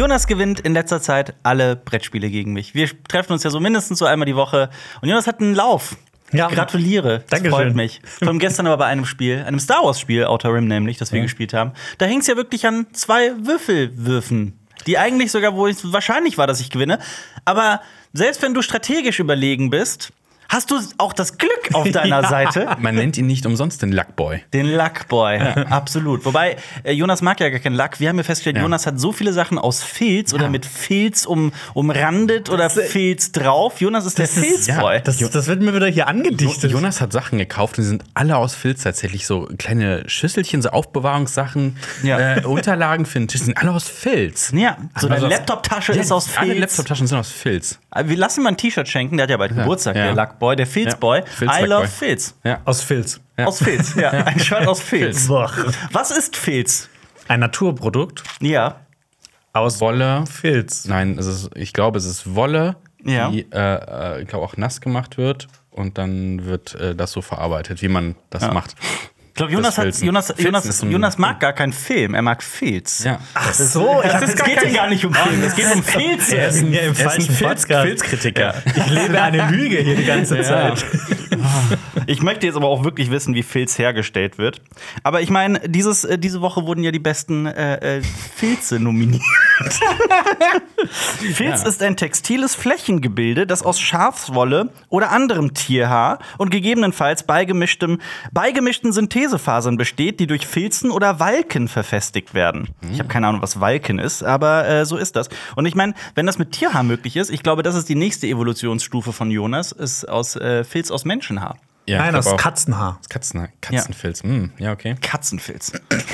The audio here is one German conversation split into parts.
Jonas gewinnt in letzter Zeit alle Brettspiele gegen mich. Wir treffen uns ja so mindestens so einmal die Woche. Und Jonas hat einen Lauf. Ja. Gratuliere. Das Dankeschön. freut mich. Von gestern aber bei einem Spiel, einem Star Wars-Spiel, Outer Rim nämlich, das wir gespielt haben. Da hing es ja wirklich an zwei Würfelwürfen. Die eigentlich sogar, wo es wahrscheinlich war, dass ich gewinne. Aber selbst wenn du strategisch überlegen bist, hast du auch das Glück auf deiner Seite. Man nennt ihn nicht umsonst den Luckboy. Den Luckboy, absolut. Wobei, äh, Jonas mag ja gar keinen Lack. Wir haben ja festgestellt, Ja. Jonas hat so viele Sachen aus Filz oder mit Filz um, umrandet oder Filz drauf. Jonas ist der Filzboy. Das, das wird mir wieder hier angedichtet. Jonas hat Sachen gekauft und die sind alle aus Filz tatsächlich. So kleine Schüsselchen, so Aufbewahrungssachen, Ja. äh, Unterlagen für den Tisch sind alle aus Filz. ja, so eine Also das- Laptoptasche Ja, ist aus Alle Filz. Laptoptaschen sind aus Filz. Äh, Wir lassen mal ein T-Shirt schenken, der hat ja bald Geburtstag, ja. der Luckboy, der Filzboy. Ja, Filz I love. Filz. Ja. Aus Filz. Aus Filz, ja. Ein Shirt aus Filz. Boah. Was ist Filz? Ein Naturprodukt Ja. aus Wolle. Filz. Nein, es ist, ich glaube, es ist Wolle, Ja. die, äh, äh, ich glaube, auch nass gemacht wird. Und dann wird äh, das so verarbeitet, wie man das macht. Ich glaube, Jonas, hat. Jonas, Jonas, ist ein- Jonas mag gar keinen Film, er mag Filz. Ja. Ach so, ich Es geht hier gar nicht um Film, es geht um Filze. Er ist im falschen Filz- Podcast. Filzkritiker. Ich lebe eine Lüge hier die ganze Zeit. Ich möchte jetzt aber auch wirklich wissen, wie Filz hergestellt wird. Aber ich meine, dieses, äh, diese Woche wurden ja die besten äh, äh, Filze nominiert. Filz ist ein textiles Flächengebilde, das aus Schafswolle oder anderem Tierhaar und gegebenenfalls beigemischtem, beigemischten Synthesefasern besteht, die durch Filzen oder Walken verfestigt werden. Ich habe keine Ahnung, was Walken ist, aber äh, so ist das. Und ich meine, wenn das mit Tierhaar möglich ist, ich glaube, das ist die nächste Evolutionsstufe von Jonas, ist aus äh, Filz aus Menschenhaar. Ja, Nein, aus Katzenhaar. Katzen, Katzenfilz. Hm, ja, okay. Katzenfilz.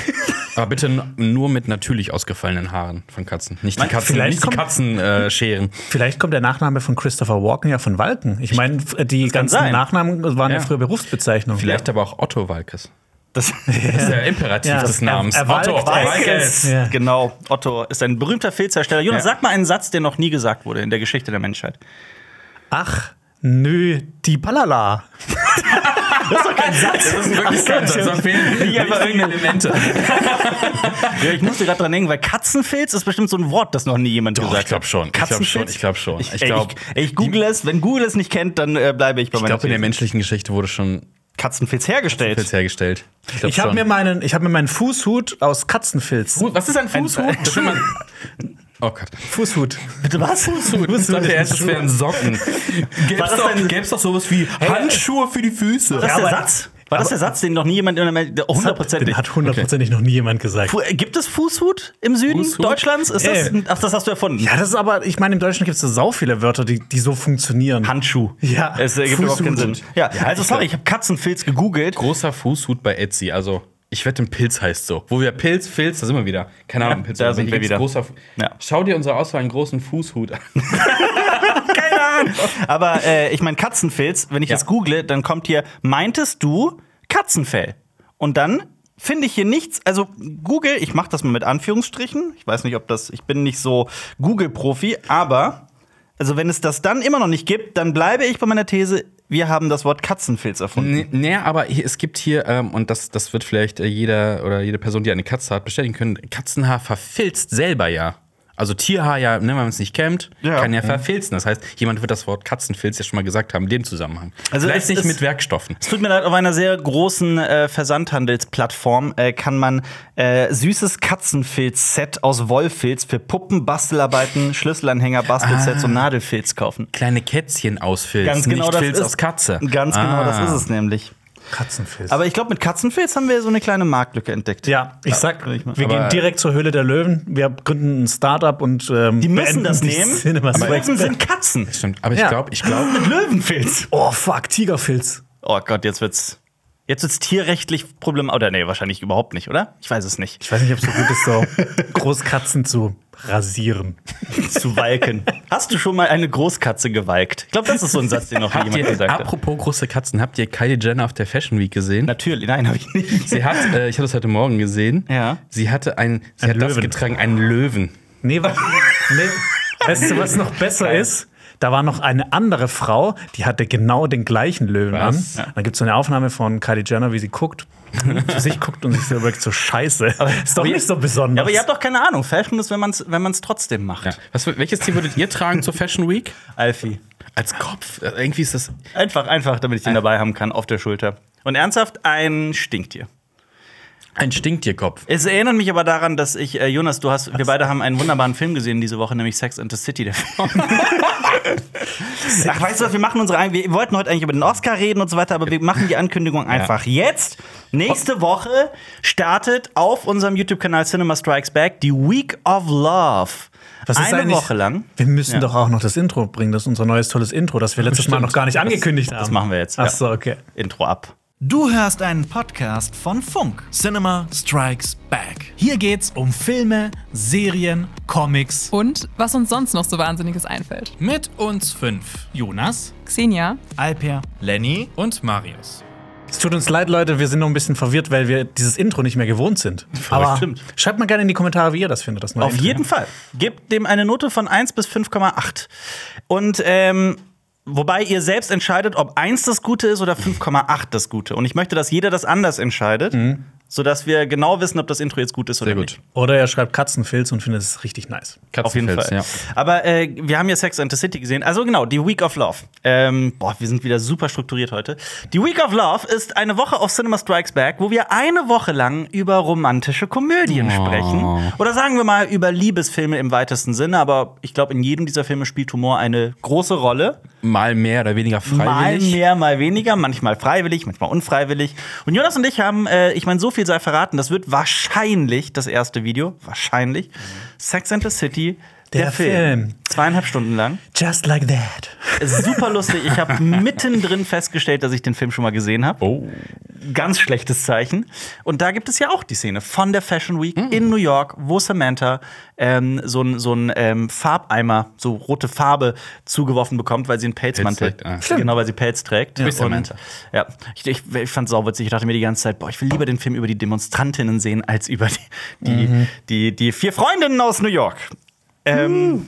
Aber bitte nur mit natürlich ausgefallenen Haaren von Katzen. Nicht die Katzen, vielleicht nicht die kommt- Katzen äh, scheren. Vielleicht kommt der Nachname von Christopher Walken ja von Walken. Ich meine, die ganzen sein. Nachnamen waren ja, Ja. früher Berufsbezeichnungen. Vielleicht aber auch Otto Walkes. Das, Das ist der Imperativ Ja. des Namens. Er- er Otto Walkes. Ja. Genau, Otto ist ein berühmter Filzhersteller. Jonas, Ja. sag mal einen Satz, der noch nie gesagt wurde in der Geschichte der Menschheit. Ach, nö, die Ballala. Das ist doch kein Satz. Das ist wirklich ganz, das fehlen Nicht einfach wichtige Elemente. Ja, ich musste gerade dran denken, weil Katzenfilz ist bestimmt so ein Wort, das noch nie jemand Doch, gesagt ich glaub hat. schon. Ich glaub Katzenfilz? schon, ich glaub schon. Ich, Ich ey, glaub, ich, ich google es. Wenn Google es nicht kennt, dann äh, bleibe ich bei Ich meiner glaube, in der menschlichen Geschichte wurde schon Katzenfilz hergestellt. Filz hergestellt. glaub Ich habe mir, meinen- ich hab mir meinen Fußhut aus Katzenfilz. Was ist ein Fußhut? Das will man- Oh Gott. Fußhut. Bitte was? Fußhut. Ich dachte erst, das wären Socken. Gäb's das doch, gäb's doch sowas wie Handschuhe für die Füße. War das Ja, der Satz? War das der Satz, den noch nie jemand in der Welt- hundertprozentig? Den hat hundertprozentig noch nie jemand gesagt. Fu- Gibt es Fußhut im Süden Fußhut? Deutschlands? Ist das, Äh. ach, das hast du erfunden. Ja, das ist aber, ich meine, im Deutschen gibt es so sau viele Wörter, die, die so funktionieren. Handschuh. Ja, Es äh, gibt überhaupt keinen Sinn. Fußhut. Ja, also sorry, ich habe Katzenfilz gegoogelt. Großer Fußhut bei Etsy. Also, ich wette, ein Pilz heißt so. Wo wir Pilz, Filz, da sind wir wieder. Keine Ahnung, Ja, Pilz. da sind wir wieder. Großer, Ja. Schau dir unsere Auswahl einen großen Fußhut an. Keine Ahnung. Aber äh, ich meine Katzenfilz, wenn ich Ja. jetzt google, dann kommt hier, meintest du Katzenfell? Und dann finde ich hier nichts, also Google, ich mache das mal mit Anführungsstrichen. Ich weiß nicht, ob das, ich bin nicht so Google-Profi, aber also wenn es das dann immer noch nicht gibt, dann bleibe ich bei meiner These, wir haben das Wort Katzenfilz erfunden. Nee, aber es gibt hier, ähm, und das, das wird vielleicht äh, jeder oder jede Person, die eine Katze hat, bestätigen können, Katzenhaar verfilzt selber ja. Also Tierhaar ja, ne, wenn man es nicht kennt, Ja. kann ja verfilzen. Das heißt, jemand wird das Wort Katzenfilz ja schon mal gesagt haben, in dem Zusammenhang. Also Vielleicht nicht ist- mit Werkstoffen. Es tut mir leid, auf einer sehr großen äh, Versandhandelsplattform äh, kann man äh, süßes Katzenfilz-Set aus Wollfilz für Puppen, Bastelarbeiten, Schlüsselanhänger, Bastelsets und Nadelfilz kaufen. Kleine Kätzchen ausfilzen, Ganz genau nicht das Filz ist aus Katze. Ganz genau, das Ah. ist es nämlich. Katzenfilz. Aber ich glaube, mit Katzenfilz haben wir so eine kleine Marktlücke entdeckt. ja, ich sag, mal. wir Aber- gehen direkt zur Höhle der Löwen. Wir gründen ein Startup und ähm, Die müssen das die nehmen. Cinema Aber Löwen sind Katzen. Stimmt, aber ich Ja. glaube, ich glaube, Mit Löwenfilz. Oh, fuck, Tigerfilz. Oh Gott, jetzt wird's. Jetzt wird's tierrechtlich problematisch. Oder nee, wahrscheinlich überhaupt nicht, oder? Ich weiß es nicht. Ich weiß nicht, ob es so gut ist, so Großkatzen zu rasieren. Zu walken. Hast du schon mal eine Großkatze gewalkt? Ich glaube, das ist so ein Satz, den noch habt jemand ihr, gesagt hat. apropos große Katzen, habt ihr Kylie Jenner auf der Fashion Week gesehen? Natürlich, nein, habe ich nicht. Sie hat, äh, ich habe das heute Morgen gesehen. Ja. Sie hatte ein, sie Ein hat das Löwen. getragen, einen Löwen. Nee, wa nee. Weißt du, was noch besser ist? Da war noch eine andere Frau, die hatte genau den gleichen Löwen Was? an. Dann gibt es so eine Aufnahme von Kylie Jenner, wie sie guckt, zu sich guckt und sich so überlegt, so scheiße. ist doch aber nicht ihr- so besonders. Ja, aber ihr habt doch keine Ahnung. Fashion ist, wenn man es wenn man's trotzdem macht. Ja. Was, welches Tier würdet ihr tragen zur Fashion Week? Alfie. Als Kopf? Äh, Irgendwie ist das. Einfach, einfach, damit ich den dabei haben kann, auf der Schulter. Und ernsthaft, ein Stinktier. Ein Stinktierkopf. Es erinnert mich aber daran, dass ich, äh, Jonas, du hast, wir beide haben einen wunderbaren Film gesehen diese Woche, nämlich Sex and the City, der Film. Ach, weißt du was, wir machen unsere, wir wollten heute eigentlich über den Oscar reden und so weiter, aber wir machen die Ankündigung einfach jetzt. Nächste Woche startet auf unserem YouTube-Kanal Cinema Strikes Back die Week of Love. Was ist Eine Woche lang. Wir müssen Ja. doch auch noch das Intro bringen. Das ist unser neues tolles Intro, das wir letztes Mal noch gar nicht angekündigt haben. das machen wir jetzt, Ach ja. so, okay. Intro ab. Du hörst einen Podcast von Funk. Cinema Strikes Back. Hier geht's um Filme, Serien, Comics. Und was uns sonst noch so Wahnsinniges einfällt. Mit uns fünf. Jonas, Xenia, Alper, Lenny und Marius. Es tut uns leid, Leute, wir sind noch ein bisschen verwirrt, weil wir dieses Intro nicht mehr gewohnt sind. Aber stimmt. schreibt mal gerne in die Kommentare, wie ihr das findet. Das neue Auf Intro. jeden Fall. Gebt dem eine Note von 1 bis 5,8. Und ähm, wobei ihr selbst entscheidet, ob 1 das Gute ist oder 5,8 das Gute. Und ich möchte, dass jeder das anders entscheidet, sodass wir genau wissen, ob das Intro jetzt gut ist oder Sehr gut. nicht. Oder ihr schreibt Katzenfilz und findet es richtig nice. Auf jeden Fall. Ja. Aber äh, wir haben ja Sex and the City gesehen. Also genau, die Week of Love. Ähm, boah, wir sind wieder super strukturiert heute. Die Week of Love ist eine Woche auf Cinema Strikes Back, wo wir eine Woche lang über romantische Komödien sprechen. Oder sagen wir mal über Liebesfilme im weitesten Sinne. Aber ich glaube, in jedem dieser Filme spielt Humor eine große Rolle. Mal mehr oder weniger Mal freiwillig. mehr, mal weniger, manchmal freiwillig, manchmal unfreiwillig. Und Jonas und ich haben, äh, ich meine, so viel sei verraten, das wird wahrscheinlich das erste Video, wahrscheinlich, Sex and the City, der, Der Film. Film. Zweieinhalb Stunden lang. Just like that. Super lustig. Ich habe mittendrin festgestellt, dass ich den Film schon mal gesehen habe. Oh. Ganz schlechtes Zeichen. Und da gibt es ja auch die Szene von der Fashion Week in New York, wo Samantha ähm, so ein, so ähm, Farbeimer, so rote Farbe zugeworfen bekommt, weil sie einen Pelzmantel Pelz trägt, ah. Genau, weil sie Pelz trägt. bist Und- Samantha. Ja, ich, ich, ich fand es sauwitzig. Ich dachte mir die ganze Zeit, boah, ich will lieber den Film über die Demonstrantinnen sehen, als über die, die, die, die vier Freundinnen aus New York. Ähm,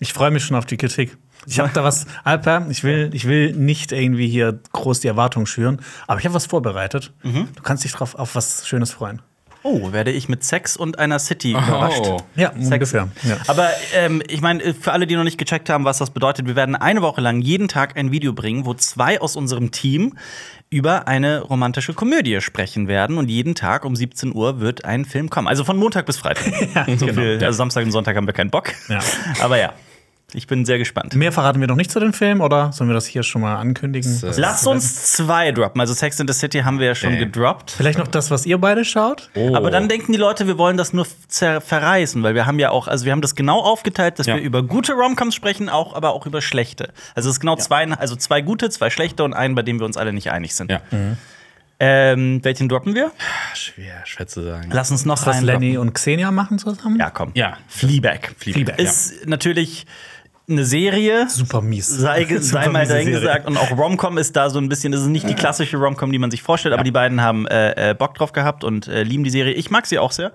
Ich freue mich schon auf die Kritik. Ich habe da was, Alper, ich will, ich will nicht irgendwie hier groß die Erwartungen schüren, aber ich habe was vorbereitet. Mhm. Du kannst dich drauf auf was Schönes freuen. Oh, werde ich mit Sex und einer City überrascht. Oh. Ja, ungefähr. Ja. Aber ähm, ich meine, für alle, die noch nicht gecheckt haben, was das bedeutet, wir werden eine Woche lang jeden Tag ein Video bringen, wo zwei aus unserem Team über eine romantische Komödie sprechen werden. Und jeden Tag um 17 Uhr wird ein Film kommen. Also von Montag bis Freitag. so viel, also Samstag und Sonntag haben wir keinen Bock. Ja. Aber ja, ich bin sehr gespannt. Mehr verraten wir noch nicht zu dem Film, oder sollen wir das hier schon mal ankündigen? Äh, Lasst uns zwei droppen. Also Sex in the City haben wir ja schon Nee. gedroppt. Vielleicht noch das, was ihr beide schaut? Oh. Aber dann denken die Leute, wir wollen das nur verreißen, weil wir haben ja auch, also wir haben das genau aufgeteilt, dass Ja. wir über gute Romcoms sprechen, auch, aber auch über schlechte. Also es ist genau zwei, also zwei gute, zwei schlechte und einen, bei dem wir uns alle nicht einig sind. Ja. Ähm, welchen droppen wir? Schwer, schwer zu sagen. Lass uns noch Was einen Lenny droppen. und Xenia machen zusammen? Ja, komm. Ja. Fleabag. Fleabag, Ist natürlich eine Serie. Super mies. Sei, sei Super mal miese dahin Serie. gesagt. Und auch Romcom ist da so ein bisschen, das ist nicht die klassische Romcom, die man sich vorstellt, aber die beiden haben äh, äh, Bock drauf gehabt und äh, lieben die Serie. Ich mag sie auch sehr.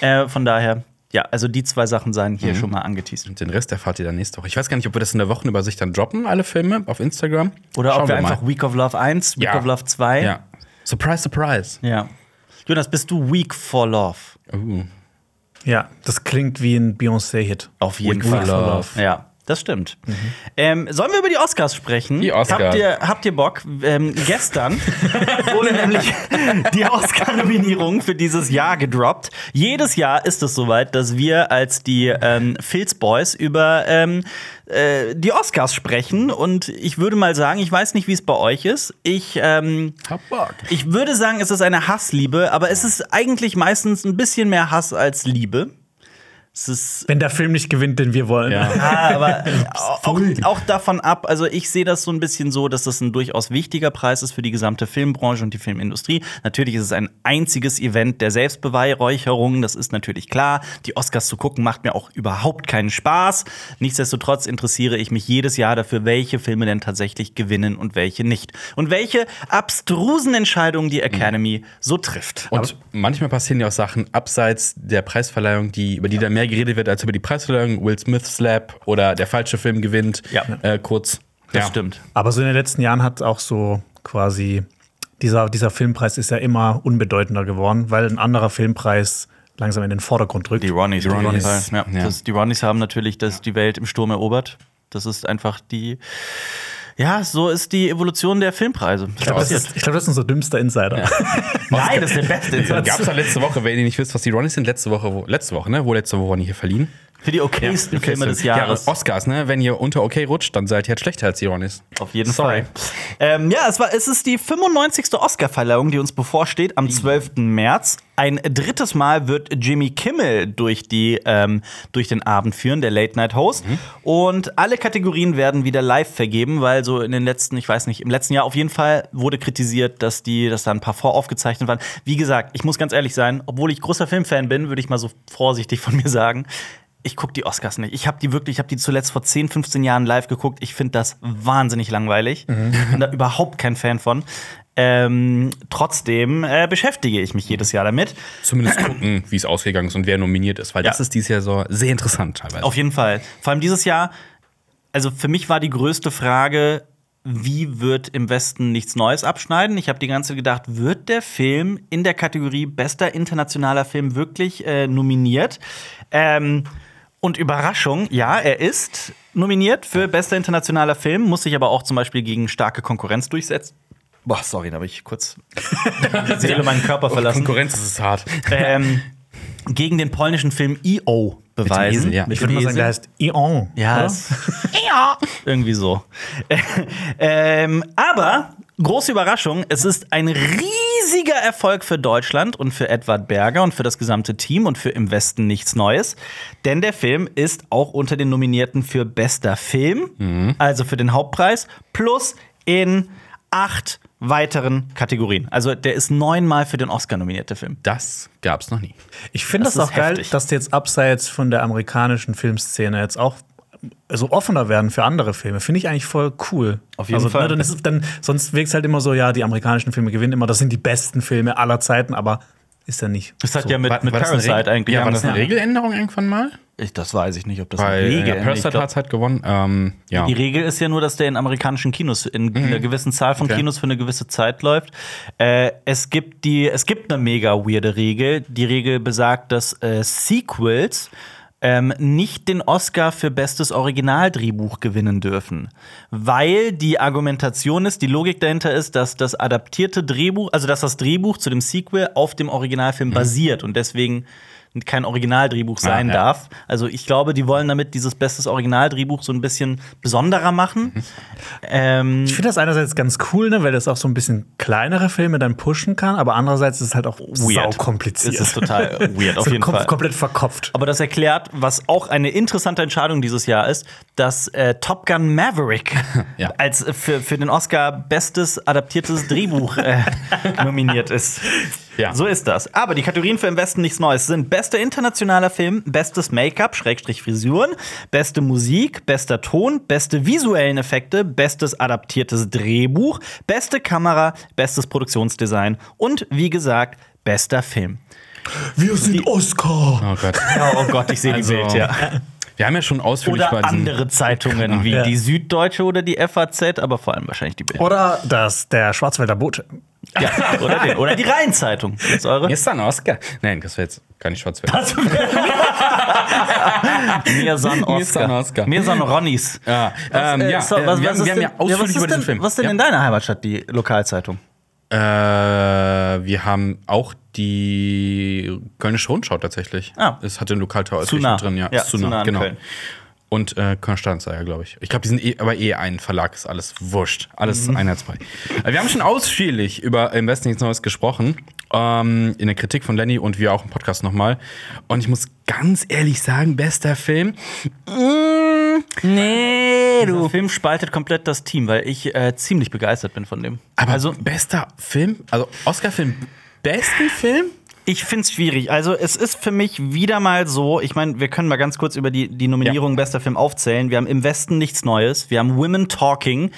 Äh, von daher, ja, also die zwei Sachen seien hier schon mal angeteased. Und den Rest erfahrt ihr dann nächste Woche. Ich weiß gar nicht, ob wir das in der Wochenübersicht dann droppen, alle Filme auf Instagram. Oder Schauen ob wir, mal. einfach Week of Love 1, Week Ja. of Love 2. Ja. Surprise, surprise. ja. Jonas, bist du Week for Love? Uh. Ja, das klingt wie ein Beyoncé-Hit. Auf jeden Week for Fall. Love. Ja. Das stimmt. Ähm, sollen wir über die Oscars sprechen? Die Oscars. Habt ihr, habt ihr Bock? Ähm, gestern wurde nämlich die Oscar-Nominierung für dieses Jahr gedroppt. Jedes Jahr ist es soweit, dass wir als die ähm, Filz Boys über ähm, äh, die Oscars sprechen. Und ich würde mal sagen, ich weiß nicht, wie es bei euch ist. Ich ähm, Hab Bock. ich würde sagen, es ist eine Hassliebe, aber es ist eigentlich meistens ein bisschen mehr Hass als Liebe. Es ist Wenn der Film nicht gewinnt, den wir wollen. Ja. ja, aber auch, auch davon ab, also ich sehe das so ein bisschen so, dass das ein durchaus wichtiger Preis ist für die gesamte Filmbranche und die Filmindustrie. Natürlich ist es ein einziges Event der Selbstbeweihräucherung, das ist natürlich klar. Die Oscars zu gucken macht mir auch überhaupt keinen Spaß. Nichtsdestotrotz interessiere ich mich jedes Jahr dafür, welche Filme denn tatsächlich gewinnen und welche nicht. Und welche abstrusen Entscheidungen die Academy so trifft. Und manchmal passieren ja auch Sachen abseits der Preisverleihung, die, über die dann mehr geredet wird als über die Preisverleihung. Will Smith Slap oder der falsche Film gewinnt. Ja. Äh, kurz. Das ja. stimmt. Aber so in den letzten Jahren hat auch so quasi dieser, dieser Filmpreis ist ja immer unbedeutender geworden, weil ein anderer Filmpreis langsam in den Vordergrund rückt. Die Ronnies, Die Ronnies. Ja. ja. Das, die Ronnies haben natürlich das, die Welt im Sturm erobert. Das ist einfach die. Ja, so ist die Evolution der Filmpreise. ich glaube, das, ist- ich glaub, das ist unser dümmster Insider. Nein, das ist der beste. Gab es da letzte Woche, wenn ihr nicht wisst, was die Ronnies sind, letzte Woche, wo, letzte Woche, ne? Wo letzte Woche Ronny hier verliehen? Für die okaysten Filme des Jahres. Ja, Oscars, ne? Wenn ihr unter okay rutscht, dann seid ihr halt schlechter als Ronnies. Auf jeden Sorry. Fall. Ähm, ja, es, war, es ist die 95. Oscar-Verleihung, die uns bevorsteht, am 12. März. Ein drittes Mal wird Jimmy Kimmel durch, die, ähm, durch den Abend führen, der Late-Night-Host. Und alle Kategorien werden wieder live vergeben, weil so in den letzten, ich weiß nicht, im letzten Jahr auf jeden Fall wurde kritisiert, dass, die, dass da ein paar voraufgezeichnet waren. Wie gesagt, ich muss ganz ehrlich sein, obwohl ich großer Filmfan bin, würde ich mal so vorsichtig von mir sagen, ich gucke die Oscars nicht. Ich habe die wirklich, ich habe die zuletzt vor 10, 15 Jahren live geguckt. Ich finde das wahnsinnig langweilig. Ich bin da überhaupt kein Fan von. Ähm, trotzdem äh, beschäftige ich mich jedes Jahr damit. Zumindest gucken, wie es ausgegangen ist und wer nominiert ist, weil Ja. das ist dieses Jahr so sehr interessant teilweise. Auf jeden Fall. Vor allem dieses Jahr, also für mich war die größte Frage, wie wird im Westen nichts Neues abschneiden? Ich habe die ganze Zeit gedacht, wird der Film in der Kategorie bester internationaler Film wirklich äh, nominiert? Ähm, und Überraschung, ja, er ist nominiert für bester internationaler Film, muss sich aber auch zum Beispiel gegen starke Konkurrenz durchsetzen. Boah, sorry, da habe ich kurz die Seele meinen Körper verlassen. Konkurrenz ist es hart. ähm, gegen den polnischen Film E.O. beweisen. Esel, ja. Ich würde mal sagen, der heißt Ion. Ja, es, irgendwie so. ähm, aber große Überraschung, es ist ein riesiger Erfolg für Deutschland und für Edward Berger und für das gesamte Team und für im Westen nichts Neues, denn der Film ist auch unter den Nominierten für bester Film, also für den Hauptpreis plus in acht weiteren Kategorien. Also der ist neunmal für den Oscar nominiert, der Film. Das gab's noch nie. Ich finde Das das, ist auch geil, heftig. dass die jetzt abseits von der amerikanischen Filmszene jetzt auch so offener werden für andere Filme. Finde ich eigentlich voll cool. Auf jeden also, Fall. Ne, dann ist, es- dann, sonst wirkt es halt immer so, ja, die amerikanischen Filme gewinnen immer, das sind die besten Filme aller Zeiten, aber ist ja nicht. Das hat so. ja mit, War- mit war Parasite eigentlich Ja, war das eine. Regeländerung irgendwann mal? Ich, das weiß ich nicht, ob das Weil eine Regel ja, ist. Parasite glaub- hat halt gewonnen. Ähm, ja. Die Regel ist ja nur, dass der in amerikanischen Kinos in einer gewissen Zahl von Okay. Kinos für eine gewisse Zeit läuft. Äh, es gibt die, es gibt eine mega weirde Regel. Die Regel besagt, dass äh, Sequels ähm, nicht den Oscar für bestes Originaldrehbuch gewinnen dürfen. Weil die Argumentation ist, die Logik dahinter ist, dass das adaptierte Drehbuch, also dass das Drehbuch zu dem Sequel auf dem Originalfilm basiert und deswegen kein Originaldrehbuch sein ja. darf. Also ich glaube, die wollen damit dieses bestes Originaldrehbuch so ein bisschen besonderer machen. Ähm, Ich finde das einerseits ganz cool, ne, weil das auch so ein bisschen kleinere Filme dann pushen kann, aber andererseits ist es halt auch sau kompliziert. Es ist total weird, auf So jeden Fall. komplett verkopft. Aber das erklärt, was auch eine interessante Entscheidung dieses Jahr ist, dass äh, Top Gun Maverick Ja. als äh, für, für den Oscar bestes adaptiertes Drehbuch äh, nominiert ist. Ja. So ist das. Aber die Kategorien für im Westen nichts Neues sind bester internationaler Film, bestes Make-up, Schrägstrich Frisuren, beste Musik, bester Ton, beste visuellen Effekte, bestes adaptiertes Drehbuch, beste Kamera, bestes Produktionsdesign und wie gesagt, bester Film. Wir sind Oscar. Oh Gott. Ja, oh Gott, ich sehe Also, die Bild, ja. Wir haben ja schon ausführlich Oder bei diesen andere Zeitungen wie Ja. die Süddeutsche oder die FAZ, aber vor allem wahrscheinlich die Bild. Oder das, der Schwarzwälder Bote. Ja, oder, den, oder die Rheinzeitung. Das ist eure? Ein Oscar. Nein, das wäre jetzt gar nicht schwarz Mir son Mir ein Oscar. Oscar. Mir son Ronnies. Ja, ähm, Äh, ja, so, äh, was- wir, was haben, ist wir haben ja denn- ausführlich was über denn, Film. Was ist denn ja. in deiner Heimatstadt, die Lokalzeitung? Äh, wir haben auch die Kölnische Rundschau tatsächlich. Ah. Es hat den Lokalteil nah. drin, ja. Ja, zu nah, genau. Köln. Und äh, Stadtanzeiger, glaube ich. Ich glaube, die sind eh, aber eh ein Verlag, ist alles wurscht. Alles Mhm. einheitsfrei. Äh, Wir haben schon ausführlich über Im Westen nichts Neues gesprochen. Ähm, in der Kritik von Lenny und wir auch im Podcast nochmal. Und ich muss ganz ehrlich sagen, bester Film. Nee, du. Der Film spaltet komplett das Team, weil ich äh, ziemlich begeistert bin von dem. Aber also bester Film, also Oscar-Film, besten Film? Ich finde es schwierig. Also, es ist für mich wieder mal so, ich meine, wir können mal ganz kurz über die, die Nominierung bester Film aufzählen. Wir haben im Westen nichts Neues. Wir haben Women Talking,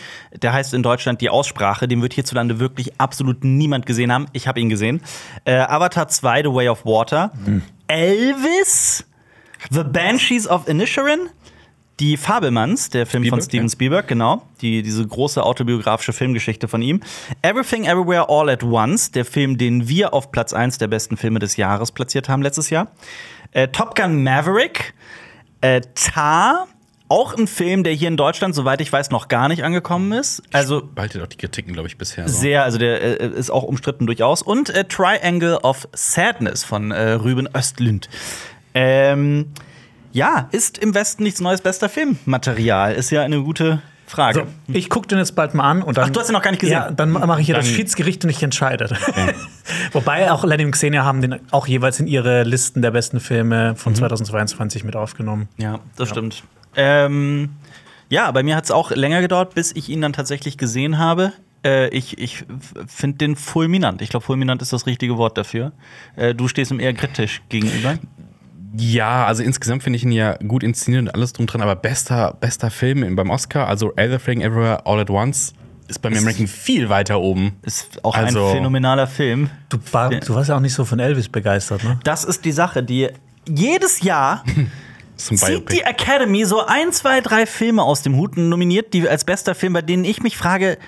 der heißt in Deutschland die Aussprache. Den wird hierzulande wirklich absolut niemand gesehen haben. Ich habe ihn gesehen. Äh, Avatar 2, The Way of Water. Elvis. The Banshees of Inisherin. Die Fabelmanns, der Film von Spielberg, Steven ja. Spielberg, genau. Die, diese große autobiografische Filmgeschichte von ihm. Everything Everywhere All at Once, der Film, den wir auf Platz 1 der besten Filme des Jahres platziert haben letztes Jahr. Äh, Top Gun Maverick. Äh, Tar. Auch ein Film, der hier in Deutschland, soweit ich weiß, noch gar nicht angekommen ist. Also Behaltet auch die Kritiken, glaube ich, bisher. So. sehr, also der äh, ist auch umstritten durchaus. Und äh, Triangle of Sadness von äh, Ruben Östlund. Ähm, ja, ist im Westen nichts Neues bester Filmmaterial? Ist ja eine gute Frage. So, ich gucke den jetzt bald mal an und dann. Ach, du hast ihn noch gar nicht gesehen? Ja, dann mache ich hier das Schiedsgericht und ich entscheide. Wobei auch Lenny und Xenia haben den auch jeweils in ihre Listen der besten Filme Mhm. von 2022 mit aufgenommen. Ja, das stimmt. Ähm, ja, bei mir hat es auch länger gedauert, bis ich ihn dann tatsächlich gesehen habe. Äh, ich ich finde den fulminant. Ich glaube, fulminant ist das richtige Wort dafür. Äh, du stehst ihm eher kritisch gegenüber. Ja, also insgesamt finde ich ihn ja gut inszeniert und alles drum dran, aber bester, bester Film beim Oscar, also Everything Everywhere All at Once, ist bei mir im Ranking viel weiter oben. Ist auch Also- ein phänomenaler Film. Du, war, du warst ja auch nicht so von Elvis begeistert, ne? Das ist die Sache, die jedes Jahr zieht die Academy so ein, zwei, drei Filme aus dem Hut und nominiert die als bester Film, bei denen ich mich frage,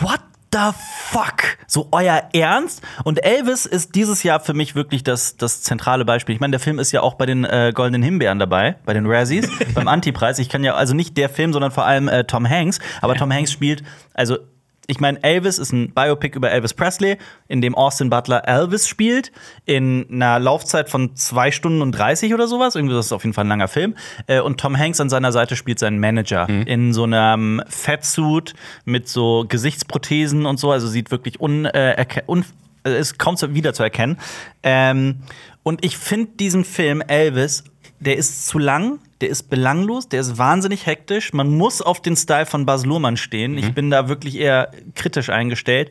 what the fuck? So euer Ernst? Und Elvis ist dieses Jahr für mich wirklich das, das zentrale Beispiel. Ich meine, der Film ist ja auch bei den äh, Goldenen Himbeeren dabei, bei den Razzies, beim Antipreis. Ich kann ja, also nicht der Film, sondern vor allem äh, Tom Hanks. Aber Tom Hanks spielt, also ich meine, Elvis ist ein Biopic über Elvis Presley, in dem Austin Butler Elvis spielt, in einer Laufzeit von zwei Stunden und 30 oder sowas. Irgendwie, das ist auf jeden Fall ein langer Film. Äh, Und Tom Hanks an seiner Seite spielt seinen Manager in so einem Fettsuit mit so Gesichtsprothesen und so. Also sieht wirklich un, äh, un äh, ist kaum wieder zu erkennen. Ähm, und ich finde diesen Film Elvis, der ist zu lang, der ist belanglos, der ist wahnsinnig hektisch. Man muss auf den Style von Baz Luhrmann stehen. Ich bin da wirklich eher kritisch eingestellt.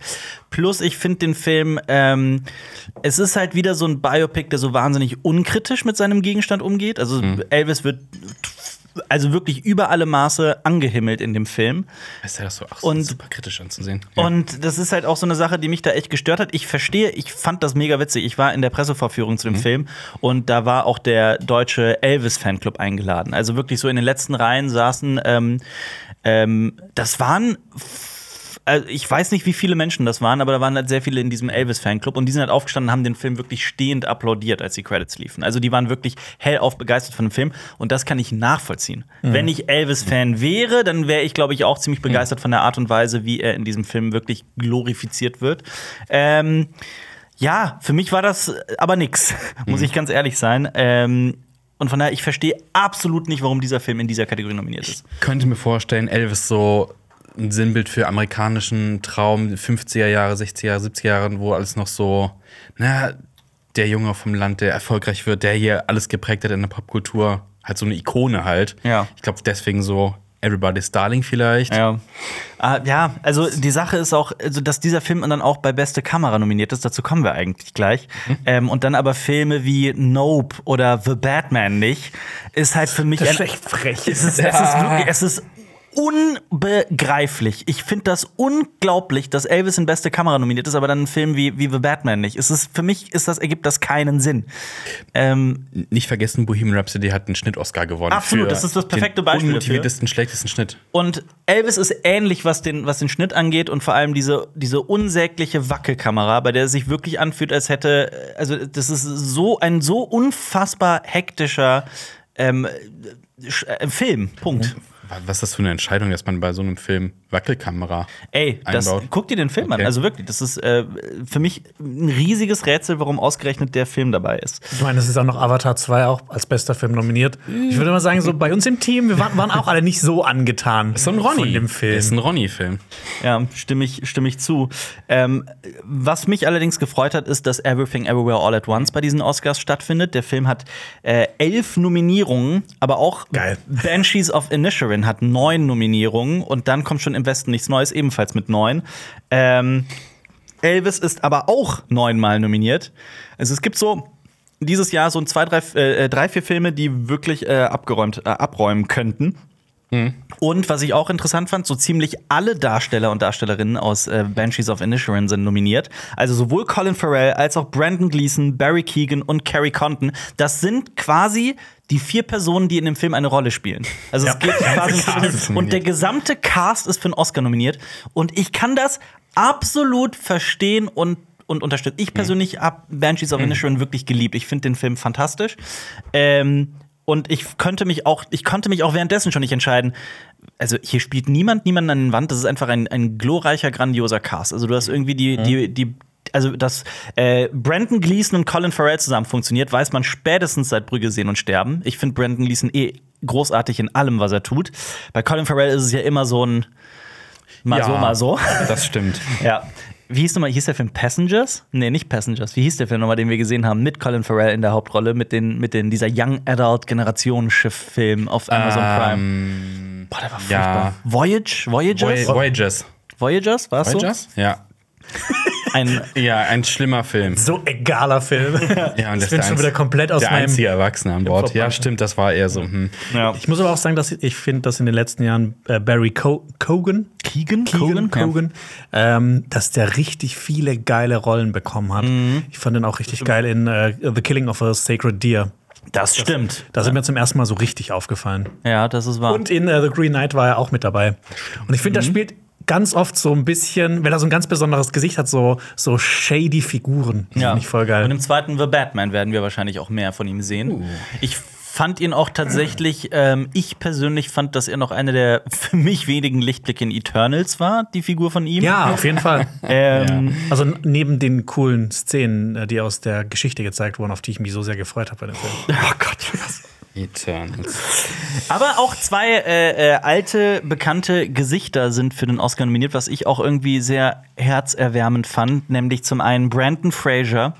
Plus, ich finde den Film, ähm, es ist halt wieder so ein Biopic, der so wahnsinnig unkritisch mit seinem Gegenstand umgeht. Also Elvis wird also wirklich über alle Maße angehimmelt in dem Film. Ist ja das so ach, Und- super kritisch anzusehen. Und das ist halt auch so eine Sache, die mich da echt gestört hat. Ich verstehe, ich fand das mega witzig. Ich war in der Pressevorführung zu dem Film und da war auch der deutsche Elvis-Fanclub eingeladen. Also wirklich so in den letzten Reihen saßen, ähm, ähm, das waren. Also ich weiß nicht, wie viele Menschen das waren, aber da waren halt sehr viele in diesem Elvis-Fanclub und die sind halt aufgestanden und haben den Film wirklich stehend applaudiert, als die Credits liefen. Also die waren wirklich hellauf begeistert von dem Film und das kann ich nachvollziehen. Wenn ich Elvis-Fan wäre, dann wäre ich, glaube ich, auch ziemlich begeistert von der Art und Weise, wie er in diesem Film wirklich glorifiziert wird. Ähm, ja, für mich war das aber nix, muss ich ganz ehrlich sein. Ähm, und von daher, ich verstehe absolut nicht, warum dieser Film in dieser Kategorie nominiert ist. könnte mir vorstellen, Elvis so ein Sinnbild für amerikanischen Traum, 50er Jahre, 60er Jahre, 70er Jahre, wo alles noch so, na, der Junge vom Land, der erfolgreich wird, der hier alles geprägt hat in der Popkultur, halt so eine Ikone halt. Ja. Ich glaube, deswegen so Everybody's Darling vielleicht. Ja. Ah, ja, also die Sache ist auch, also, dass dieser Film dann auch bei beste Kamera nominiert ist, dazu kommen wir eigentlich gleich. Ähm, und dann aber Filme wie Nope oder The Batman nicht, ist halt für mich Das ist echt frech. es ist, es ist wirklich, es ist unbegreiflich. Ich finde das unglaublich, dass Elvis in beste Kamera nominiert ist, aber dann ein Film wie, wie The Batman nicht. Es ist, für mich ist das, ergibt das keinen Sinn. Ähm, Nicht vergessen, Bohemian Rhapsody hat einen Schnitt-Oscar gewonnen. Absolut, das ist das perfekte den Beispiel unmotiviertesten, schlechtesten Schnitt. Und Elvis ist ähnlich, was den, was den Schnitt angeht und vor allem diese, diese unsägliche Wackelkamera, bei der es sich wirklich anfühlt, als hätte, also das ist so ein so unfassbar hektischer ähm, äh, Film. Punkt. Was ist das für eine Entscheidung, dass man bei so einem Film Wackelkamera Ey, das, einbaut? guck dir den Film an. Okay. Also wirklich, das ist äh, für mich ein riesiges Rätsel, warum ausgerechnet der Film dabei ist. Ich meine, es ist auch noch Avatar 2 auch als bester Film nominiert. Ich würde mal sagen, so bei uns im Team, wir waren, waren auch alle nicht so angetan ist so ein Ronny. von dem Das ist Film. ein Ronny-Film. Ja, stimme ich, stimme ich zu. Ähm, was mich allerdings gefreut hat, ist, dass Everything Everywhere All at Once bei diesen Oscars stattfindet. Der Film hat äh, elf Nominierungen, aber auch Geil. Banshees of Inisherin hat neun Nominierungen und dann kommt schon im Westen nichts Neues, ebenfalls mit neun. Ähm, Elvis ist aber auch neunmal nominiert. Also es gibt so dieses Jahr so ein zwei, drei, äh, drei vier Filme, die wirklich äh, abgeräumt, äh, abräumen könnten. Und was ich auch interessant fand, so ziemlich alle Darsteller und Darstellerinnen aus äh, Banshees of Inisherin sind nominiert. Also sowohl Colin Farrell als auch Brandon Gleeson, Barry Keegan und Carrie Condon. Das sind quasi die vier Personen, die in dem Film eine Rolle spielen. Also es geht quasi Cast und der gesamte Cast ist für einen Oscar nominiert. Und ich kann das absolut verstehen und und unterstützen. Ich persönlich habe Banshees of Inisherin wirklich geliebt. Ich finde den Film fantastisch. Ähm, und ich könnte mich auch, ich konnte mich auch währenddessen schon nicht entscheiden. Also hier spielt niemand niemanden an den Wand. Das ist einfach ein, ein glorreicher, grandioser Cast. Also du hast irgendwie die, die, die also dass äh, Brandon Gleeson und Colin Farrell zusammen funktioniert, weiß man spätestens seit Brügge sehen und sterben. Ich finde Brandon Gleeson eh großartig in allem, was er tut. Bei Colin Farrell ist es ja immer so ein mal Ja. so, mal so. Das stimmt. Ja. Wie hieß nochmal, hieß der Film Passengers? Nee, nicht Passengers. Wie hieß der Film nochmal, den wir gesehen haben, mit Colin Farrell in der Hauptrolle, mit den, mit den, dieser Young Adult Generationsschiff-Film auf Amazon Prime. Ähm, Boah, der war ja. furchtbar. Voyage? Voyagers? Voy Voyagers. Voyagers, war's so? Voyagers? Ja. Ein, Ja, ein schlimmer Film. So egaler Film. Ja, und ich das bin schon der wieder komplett aus der meinem. einzige Erwachsene an Bord. Ja, stimmt, das war eher so. Hm. ja. Ich muss aber auch sagen, dass ich, ich finde, dass in den letzten Jahren äh, Barry Co Cogan, Keegan? Keegan, Cogan? Cogan, ähm, dass der richtig viele geile Rollen bekommen hat. Mhm. Ich fand den auch richtig geil in äh, The Killing of a Sacred Deer. Das stimmt. Da sind mir zum ersten Mal so richtig aufgefallen. Ja, das ist wahr. Und in äh, The Green Knight war er auch mit dabei. Und ich finde, Mhm. er spielt ganz oft so ein bisschen, wenn er so ein ganz besonderes Gesicht hat, so, so shady Figuren. Ja. finde ich voll Und geil. im zweiten The Batman werden wir wahrscheinlich auch mehr von ihm sehen. Ich fand ihn auch tatsächlich, ähm, ich persönlich fand, dass er noch einer der für mich wenigen Lichtblicke in Eternals war, die Figur von ihm. Ja, auf jeden Fall. Ähm, Also n- neben den coolen Szenen, äh, die aus der Geschichte gezeigt wurden, auf die ich mich so sehr gefreut habe bei dem Film. Oh Gott, was? Eternals. Aber auch zwei äh, äh, alte, bekannte Gesichter sind für den Oscar nominiert, was ich auch irgendwie sehr herzerwärmend fand. Nämlich zum einen Brandon Fraser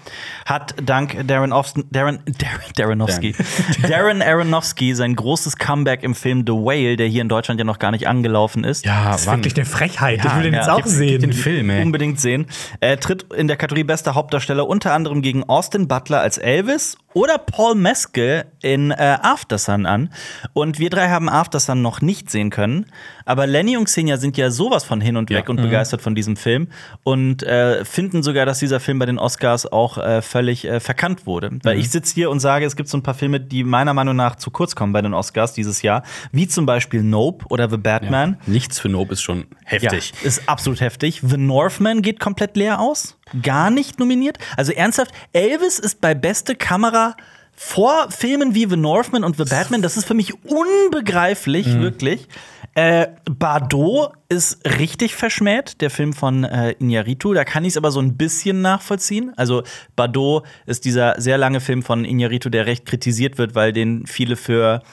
hat dank Darren, Ofston, Darren, Darren, Darrenowski, Darren Aronofsky sein großes Comeback im Film The Whale, der hier in Deutschland ja noch gar nicht angelaufen ist. Ja, Das ist wann? wirklich eine Frechheit. ich will den ja. jetzt auch Gib- sehen. Den Film, ey. Unbedingt sehen. Er tritt in der Kategorie bester Hauptdarsteller unter anderem gegen Austin Butler als Elvis oder Paul Mescal in äh, Aftersun an. Und wir drei haben Aftersun noch nicht sehen können. Aber Lenny und Xenia sind ja sowas von hin und weg und begeistert von diesem Film und äh, finden sogar, dass dieser Film bei den Oscars auch äh, völlig äh, verkannt wurde. Weil ich sitze hier und sage, es gibt so ein paar Filme, die meiner Meinung nach zu kurz kommen bei den Oscars dieses Jahr, wie zum Beispiel Nope oder The Batman. Nichts für Nope ist schon heftig. Ja, ist absolut heftig. The Northman geht komplett leer aus. Gar nicht nominiert. Also ernsthaft, Elvis ist bei beste Kamera vor Filmen wie The Northman und The Batman. Das ist für mich unbegreiflich, wirklich. Äh, Bardot ist richtig verschmäht, der Film von äh, Iñárritu. Da kann ich es aber so ein bisschen nachvollziehen. Also Bardot ist dieser sehr lange Film von Iñárritu, der recht kritisiert wird, weil den viele für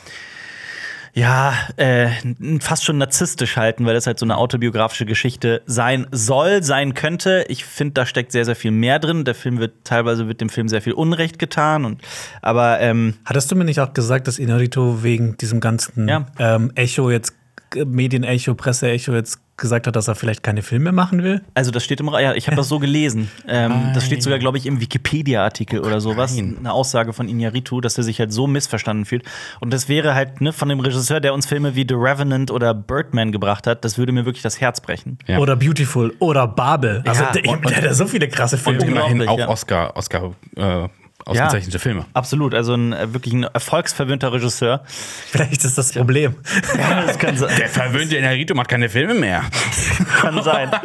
ja, äh, fast schon narzisstisch halten, weil das halt so eine autobiografische Geschichte sein soll, sein könnte. Ich finde, da steckt sehr, sehr viel mehr drin. Der Film wird, teilweise wird dem Film sehr viel Unrecht getan. Und, aber ähm, Hattest du mir nicht auch gesagt, dass Inarito wegen diesem ganzen Ja. ähm, Echo jetzt, Medienecho, Presseecho jetzt gesagt hat, dass er vielleicht keine Filme machen will? also das steht im Ra ja, ich habe das so gelesen. Ähm, das steht sogar, glaube ich, im Wikipedia-Artikel oder sowas. nein. Eine Aussage von Iñárritu, dass er sich halt so missverstanden fühlt. Und das wäre halt ne, von dem Regisseur, der uns Filme wie The Revenant oder Birdman gebracht hat, das würde mir wirklich das Herz brechen. Ja. Oder Beautiful oder Babel. Also Ja, der, und- der hat ja so viele krasse Und Filme. immerhin unglaublich, auch ja. Oscar, Oscar äh, ausgezeichnete Filme. Absolut, also ein äh, wirklich ein erfolgsverwöhnter Regisseur. Vielleicht ist das Problem. Ja, das kann, sein. Der verwöhnte Inarito macht keine Filme mehr. kann sein.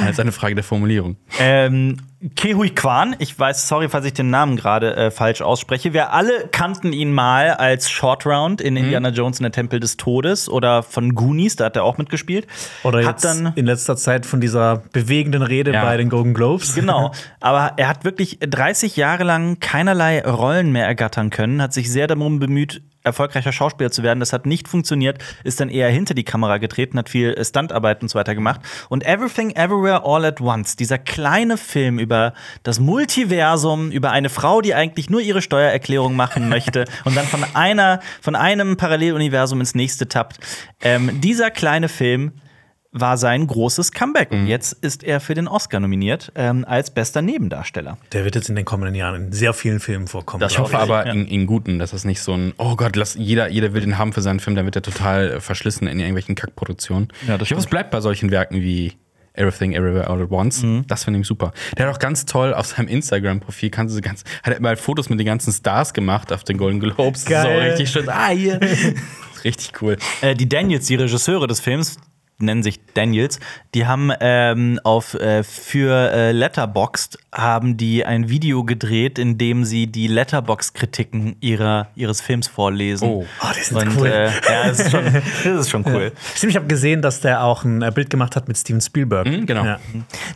Das ist eine Frage der Formulierung. Ähm, Kehui Kwan, ich weiß, sorry, falls ich den Namen gerade äh, falsch ausspreche. Wir alle kannten ihn mal als Short Round Mhm. in Indiana Jones in der Tempel des Todes oder von Goonies, da hat er auch mitgespielt. Oder hat jetzt dann in letzter Zeit von dieser bewegenden Rede Ja. bei den Golden Globes. Genau, aber er hat wirklich 30 Jahre lang keinerlei Rollen mehr ergattern können, hat sich sehr darum bemüht, erfolgreicher Schauspieler zu werden. Das hat nicht funktioniert, ist dann eher hinter die Kamera getreten, hat viel äh, Stuntarbeit und so weiter gemacht. Und Everything Everywhere All at Once, dieser kleine Film über das Multiversum, über eine Frau, die eigentlich nur ihre Steuererklärung machen möchte und dann von einer, von einem Paralleluniversum ins nächste tappt. Ähm, dieser kleine Film war sein großes Comeback. Und jetzt ist er für den Oscar nominiert ähm, als bester Nebendarsteller. Der wird jetzt in den kommenden Jahren in sehr vielen Filmen vorkommen. Ich glaub hoffe aber in, in guten, dass das nicht so ein, oh Gott, lass, jeder, jeder will den haben für seinen Film, dann wird er total äh, verschlissen in irgendwelchen Kackproduktionen. Ja, das ich hoffe, es bleibt bei solchen Werken wie Everything Everywhere All at Once. Das finde ich super. Der hat auch ganz toll auf seinem Instagram-Profil, kannst du ganz, hat er immer Fotos mit den ganzen Stars gemacht auf den Golden Globes. Geil. So richtig schön. Ah, hier. richtig cool. Äh, die Daniels, die Regisseure des Films, nennen sich Daniels, die haben ähm, auf äh, für äh, Letterboxd haben die ein Video gedreht, in dem sie die Letterbox-Kritiken ihrer ihres Films vorlesen. Oh. Oh, die sind Und, cool. Äh, ja, das ist schon, das ist schon cool. Stimmt, ich habe gesehen, dass der auch ein äh, Bild gemacht hat mit Steven Spielberg. Mhm, genau. Ja.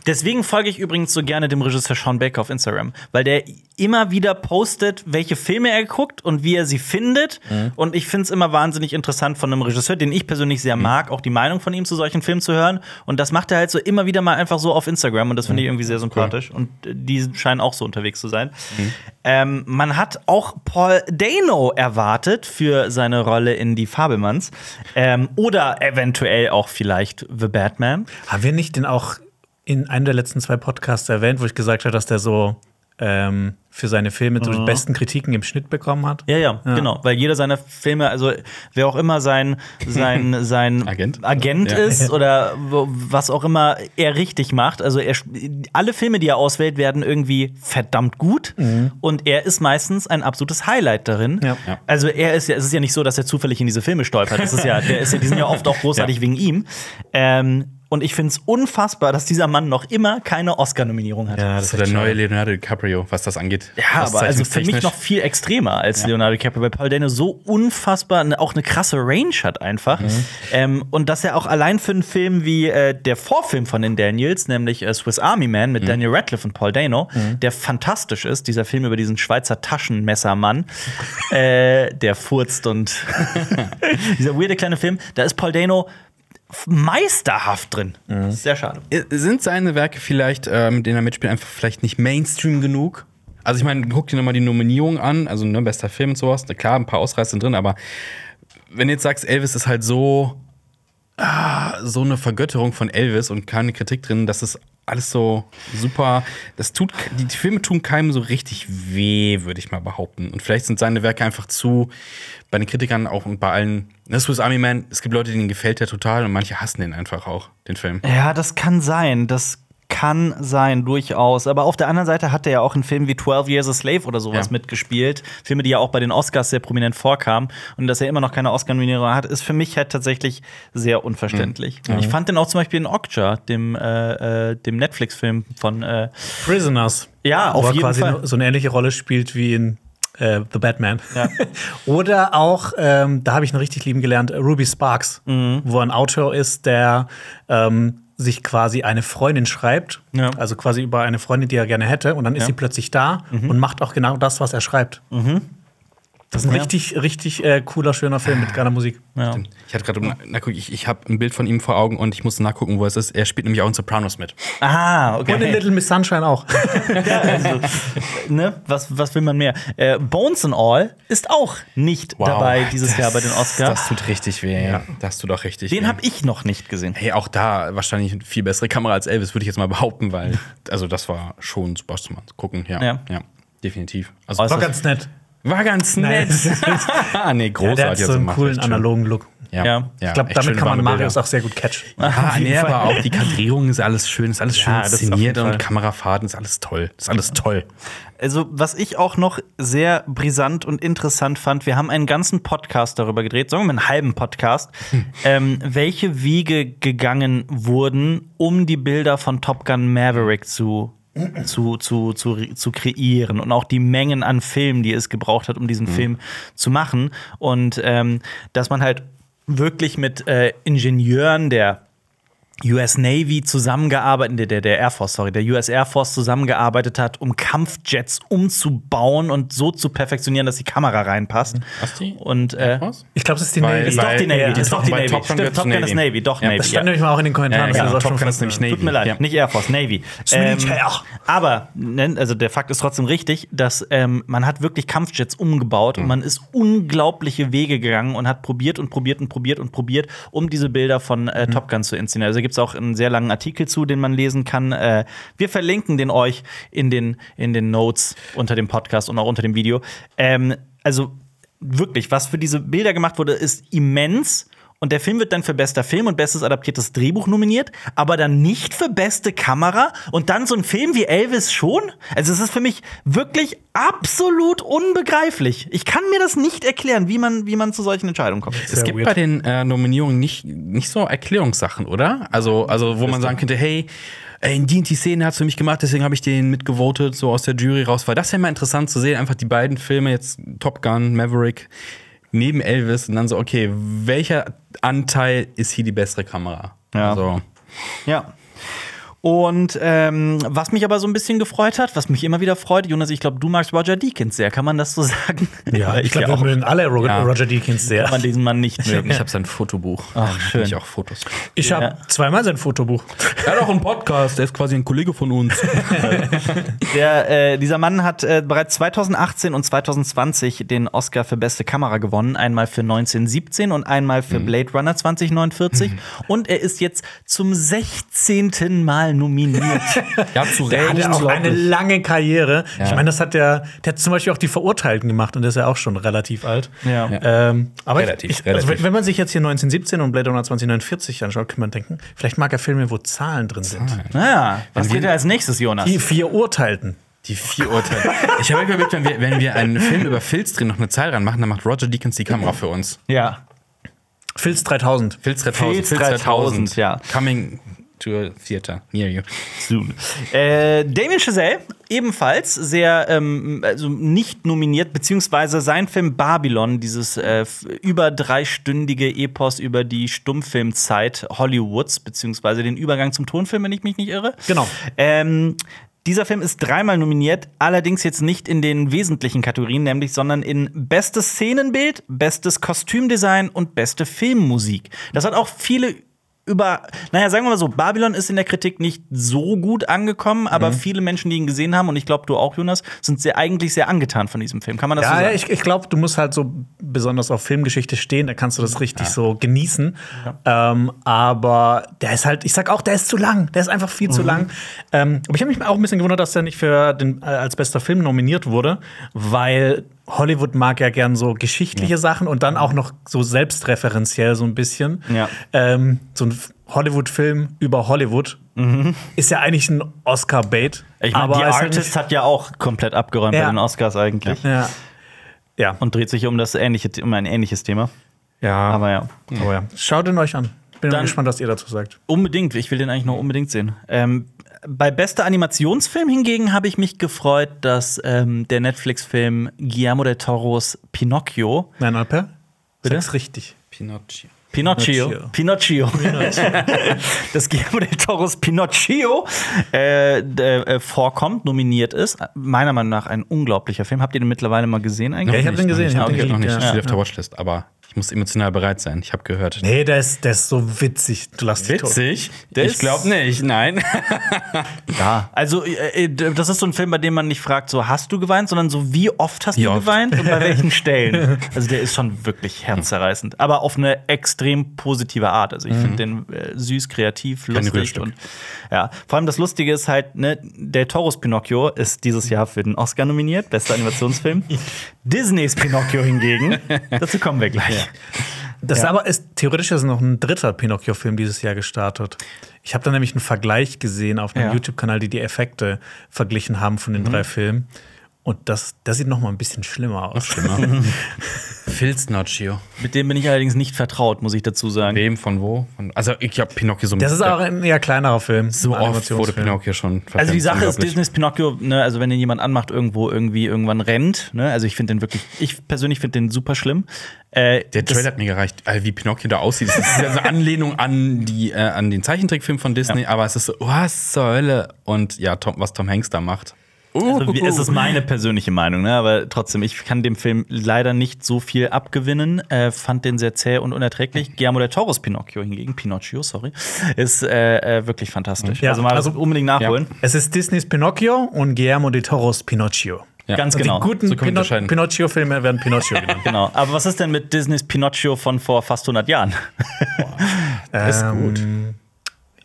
Deswegen folge ich übrigens so gerne dem Regisseur Sean Baker auf Instagram, weil der immer wieder postet, welche Filme er guckt und wie er sie findet. Und ich finde es immer wahnsinnig interessant von einem Regisseur, den ich persönlich sehr mag, auch die Meinung von ihm zu solchen Filmen zu hören. Und das macht er halt so immer wieder mal einfach so auf Instagram und das finde ich irgendwie sehr sympathisch. Und äh, die scheinen auch so unterwegs zu sein. Ähm, man hat auch Paul Dano erwartet für seine Rolle in Die Fabelmanns. Ähm, oder eventuell auch vielleicht The Batman. Haben wir nicht den auch in einem der letzten zwei Podcasts erwähnt, wo ich gesagt habe, dass der so ähm, für seine Filme so die besten Kritiken im Schnitt bekommen hat? Ja, ja, genau. Weil jeder seiner Filme, also wer auch immer sein, sein, sein Agent. Agent Ja. ist oder was auch immer er richtig macht, also er, alle Filme, die er auswählt, werden irgendwie verdammt gut und er ist meistens ein absolutes Highlight darin. Ja. Ja. Also er ist ja, es ist ja nicht so, dass er zufällig in diese Filme stolpert. Das ist ja, der ist ja, die sind ja oft auch großartig Ja. wegen ihm. Ähm, und ich finde es unfassbar, dass dieser Mann noch immer keine Oscar-Nominierung hat. Ja, Das ist der neue Leonardo DiCaprio, was das angeht. Ja, aber also für mich noch viel extremer als Leonardo DiCaprio, weil Paul Dano so unfassbar auch eine krasse Range hat einfach. Ähm, und dass er auch allein für einen Film wie äh, der Vorfilm von den Daniels, nämlich äh, Swiss Army Man mit Daniel Radcliffe und Paul Dano, der fantastisch ist, dieser Film über diesen Schweizer Taschenmessermann, äh, der furzt und dieser weirde kleine Film, da ist Paul Dano meisterhaft drin. Sehr schade. Sind seine Werke vielleicht, äh, mit denen er mitspielt, einfach vielleicht nicht Mainstream genug? Also ich meine, guck dir nochmal die Nominierung an, also ne, bester Film und sowas. Na Klar, ein paar Ausreißer sind drin, aber wenn du jetzt sagst, Elvis ist halt so, ah, so eine Vergötterung von Elvis und keine Kritik drin, das ist alles so super. Das tut, die, Filme tun keinem so richtig weh, würde ich mal behaupten. Und vielleicht sind seine Werke einfach zu, bei den Kritikern auch und bei allen, das Swiss Army Man, es gibt Leute, denen gefällt der total und manche hassen den einfach auch, den Film. Ja, das kann sein. Das kann sein, durchaus. Aber auf der anderen Seite hat er ja auch in Filmen wie 12 Years a Slave oder sowas Ja. mitgespielt. Filme, die ja auch bei den Oscars sehr prominent vorkamen. Und dass er immer noch keine Oscar-Nominierung hat, ist für mich halt tatsächlich sehr unverständlich. Ich fand den auch zum Beispiel in Okja, dem, äh, äh, dem Netflix-Film von. Äh, Prisoners. Ja, wo auf er jeden quasi Fall. so eine ähnliche Rolle spielt wie in äh, The Batman. Ja. Oder auch, ähm, da habe ich ihn richtig lieben gelernt, Ruby Sparks, Mhm. wo ein Autor ist, der ähm, sich quasi eine Freundin schreibt, Ja. also quasi über eine Freundin, die er gerne hätte, und dann ist Ja. Mhm. sie plötzlich da und macht auch genau das, was er schreibt. Das ist ein Ja. richtig, richtig äh, cooler, schöner Film mit geiler Musik. ja. Ich hatte gerade, na, guck, ich, ich habe ein Bild von ihm vor Augen und ich musste nachgucken, wo es ist. Er spielt nämlich auch in Sopranos mit. Ah, okay. Und in Little Miss Sunshine auch. also, ne, was, was will man mehr? Äh, Bones and All ist auch nicht dabei dieses das- Jahr bei den Oscars. Das tut richtig weh. Ja. Das tut auch richtig Den weh. habe ich noch nicht gesehen. Hey, auch da wahrscheinlich eine viel bessere Kamera als Elvis, würde ich jetzt mal behaupten, weil, also das war schon super zum Gucken, ja. Ja. Ja, definitiv. Also, War ganz nett. War ganz Nein. nett. nee, Ja, großartig. der hat so also einen macht coolen analogen Look. Ja, Ja. Ich glaube, damit kann man Marius Bilder. auch sehr gut catchen. Ah, nee, aber auch die Kadrierung ist alles schön, ist alles schön Ja, inszeniert und. Kamerafahrten ist alles toll. Ist alles toll. Also, was ich auch noch sehr brisant und interessant fand, wir haben einen ganzen Podcast darüber gedreht, sagen wir mal einen halben Podcast, ähm, welche Wege gegangen wurden, um die Bilder von Top Gun Maverick zu, zu, zu, zu, zu kreieren und auch die Mengen an Filmen, die es gebraucht hat, um diesen Film zu machen. Und ähm, dass man halt wirklich mit äh, Ingenieuren der US Navy zusammengearbeitet, der, der, der Air Force, sorry, der US Air Force zusammengearbeitet hat, um Kampfjets umzubauen und so zu perfektionieren, dass die Kamera reinpasst. Was die? Und äh? Ich glaube, das ist die Weil- Navy. ist doch die Navy, ist doch die Navy. Top Gun Stimmt, Top Gun ist Navy. Navy, doch Ja, Navy. Das stand ja. nämlich mal auch in den Kommentaren. Ja, ja, Top Gun ist nämlich Navy. Tut mir leid, Ja. nicht Air Force, Navy. Militär. aber ne, also der Fakt ist trotzdem richtig, dass ähm, man hat wirklich Kampfjets umgebaut Mhm. und man ist unglaubliche Wege gegangen und hat probiert und probiert und probiert und probiert, um diese Bilder von Mhm. äh, Top Gun zu inszenieren. Also gibt es auch einen sehr langen Artikel zu, den man lesen kann. Äh, wir verlinken den euch in den, in den Notes unter dem Podcast und auch unter dem Video. Ähm, also wirklich, was für diese Bilder gemacht wurde, ist immens. Und der Film wird dann für bester Film und bestes adaptiertes Drehbuch nominiert, aber dann nicht für beste Kamera und dann so ein Film wie Elvis schon? Also es ist für mich wirklich absolut unbegreiflich. Ich kann mir das nicht erklären, wie man, wie man zu solchen Entscheidungen kommt. Es Sehr gibt weird. bei den äh, Nominierungen nicht, nicht so Erklärungssachen, oder? Also, also wo man sagen könnte, hey, ey, in die, und die Szene hat's für mich gemacht, deswegen habe ich den mitgevotet, so aus der Jury raus. Weil das wäre mal interessant zu sehen, einfach die beiden Filme, jetzt Top Gun, Maverick, neben Elvis und dann so, okay, welcher Anteil ist hier die bessere Kamera? Ja. Also, Ja. Und ähm, was mich aber so ein bisschen gefreut hat, was mich immer wieder freut, Jonas, ich glaube, du magst Roger Deakins sehr. Kann man das so sagen? Ja, ich glaube, wir auch. mögen alle Roger, Ja. Roger Deakins sehr. Kann man diesen Mann nicht mögen. ich habe sein Fotobuch. Ach, Da schön. Ich auch Fotos. Ich habe Ja. zweimal sein Fotobuch. Er hat auch einen Podcast, der ist quasi ein Kollege von uns. Der, äh, dieser Mann hat äh, bereits 2018 und 2020 den Oscar für beste Kamera gewonnen. Einmal für 1917 und einmal für Blade Runner 2049. Und er ist jetzt zum 16. Mal nominiert. ja, zu Der hat ja auch eine lange Karriere. Ich Ja. meine, das hat der, der hat zum Beispiel auch die Verurteilten gemacht und der ist ja auch schon relativ alt. Ja. Ähm, aber Relativ, ich, also, relativ. wenn man sich jetzt hier 1917 und Blade Runner 2049 anschaut, kann man denken, vielleicht mag er Filme, wo Zahlen drin sind. naja, was geht als nächstes, Jonas? Die vier Urteilten. Die vier Urteile. Ich habe mir überlegt, wenn wir, wenn wir einen Film über Filz drin noch eine Zahl ranmachen, dann macht Roger Deakins die Kamera für uns. Ja. Filz 3000. Filz 3000. Filz 3000, ja. Coming to a theater near you. Soon. Äh, Damien Chazelle, ebenfalls sehr, ähm, also nicht nominiert, beziehungsweise sein Film Babylon, dieses äh, über dreistündige Epos über die Stummfilmzeit Hollywoods, beziehungsweise den Übergang zum Tonfilm, wenn ich mich nicht irre. Genau. Ähm, dieser Film ist dreimal nominiert, allerdings jetzt nicht in den wesentlichen Kategorien, nämlich, sondern in bestes Szenenbild, bestes Kostümdesign und beste Filmmusik. Das hat auch viele über, naja, sagen wir mal so, Babylon ist in der Kritik nicht so gut angekommen, aber Mhm. viele Menschen, die ihn gesehen haben, und ich glaube, du auch, Jonas, sind sehr, eigentlich sehr angetan von diesem Film. Kann man das so Ja, sagen? ja, ich, ich glaube, du musst halt so besonders auf Filmgeschichte stehen, da kannst du das richtig so genießen. Ähm, aber der ist halt, ich sag auch, der ist zu lang. Der ist einfach viel zu lang. Ähm, aber ich habe mich auch ein bisschen gewundert, dass der nicht für den, äh, als bester Film nominiert wurde, weil Hollywood mag ja gern so geschichtliche Sachen und dann auch noch so selbstreferenziell so ein bisschen. Ja. Ähm, so ein Hollywood-Film über Hollywood ist ja eigentlich ein Oscar-Bait. ich meine, aber die ist Artist hat ja auch komplett abgeräumt Ja. bei den Oscars eigentlich. Ja. Ja. Und dreht sich um das ähnliche, um ein ähnliches Thema. ja. Aber ja. Aber ja, schaut ihn euch an. Bin Dann- gespannt, was ihr dazu sagt. Unbedingt, ich will den eigentlich noch unbedingt sehen. Ähm, bei bester Animationsfilm hingegen habe ich mich gefreut, dass ähm, der Netflix-Film Guillermo del Toros Pinocchio, Nein, Alper? Bitte? Sag's richtig. Pinocchio. Pinocchio, Pinocchio, dass Guillermo del Toros Pinocchio äh, äh, vorkommt, nominiert ist. Meiner Meinung nach ein unglaublicher Film. Habt ihr den mittlerweile mal gesehen eigentlich? Ja, ich hab den gesehen, ich hab okay. den noch nicht. ja. stehe auf der Watchlist, aber ich muss emotional bereit sein. Ich habe gehört. Nee, der ist, der ist so witzig. Du lass dich tot. Witzig? Der ich glaube nicht, nein. Ja, also äh, äh, das ist so ein Film, bei dem man nicht fragt, so hast du geweint, sondern so wie oft hast Wie du oft? geweint und bei welchen Stellen. Also der ist schon wirklich herzzerreißend, aber auf eine extrem positive Art. Also ich finde den äh, süß, kreativ, lustig und ja. Vor allem das Lustige ist halt, ne, der Toros Pinocchio ist dieses Jahr für den Oscar nominiert, bester Animationsfilm. Disneys Pinocchio hingegen, dazu kommen wir gleich. Das ist aber ist, theoretisch ist noch ein dritter Pinocchio-Film dieses Jahr gestartet. Ich habe da nämlich einen Vergleich gesehen auf einem Ja. YouTube-Kanal, die die Effekte verglichen haben von den drei Filmen. Und das, das sieht noch mal ein bisschen schlimmer aus. Filznocchio. Mit dem bin ich allerdings nicht vertraut, muss ich dazu sagen. Wem, von wo? Von, also, ich habe Pinocchio so Das ist auch ein eher kleinerer Film. So oft wurde. Pinocchio schon verfilmt. Also die Sache ist. Disneys Pinocchio, ne, also wenn den jemand anmacht, irgendwo irgendwie irgendwann rennt, ne, also ich finde den wirklich, ich persönlich finde den super schlimm. Äh, Der Trailer hat mir gereicht, also wie Pinocchio da aussieht. Das ist ja so eine Anlehnung an, die, äh, an den Zeichentrickfilm von Disney, aber es ist so, was zur Hölle? Und ja, Tom, was Tom Hanks da macht. Also, es ist meine persönliche Meinung, ne? aber trotzdem, ich kann dem Film leider nicht so viel abgewinnen. Äh, fand den sehr zäh und unerträglich. Guillermo del Toros Pinocchio hingegen, Pinocchio, sorry, ist äh, äh, wirklich fantastisch. Ja, also mal also- unbedingt nachholen. Es ist Disneys Pinocchio und Guillermo de Toros Pinocchio. Ja. Ganz Und genau. Die guten So Pino. Pinocchio-Filme werden Pinocchio genannt. Genau. Aber was ist denn mit Disneys Pinocchio von vor fast 100 Jahren? ist gut.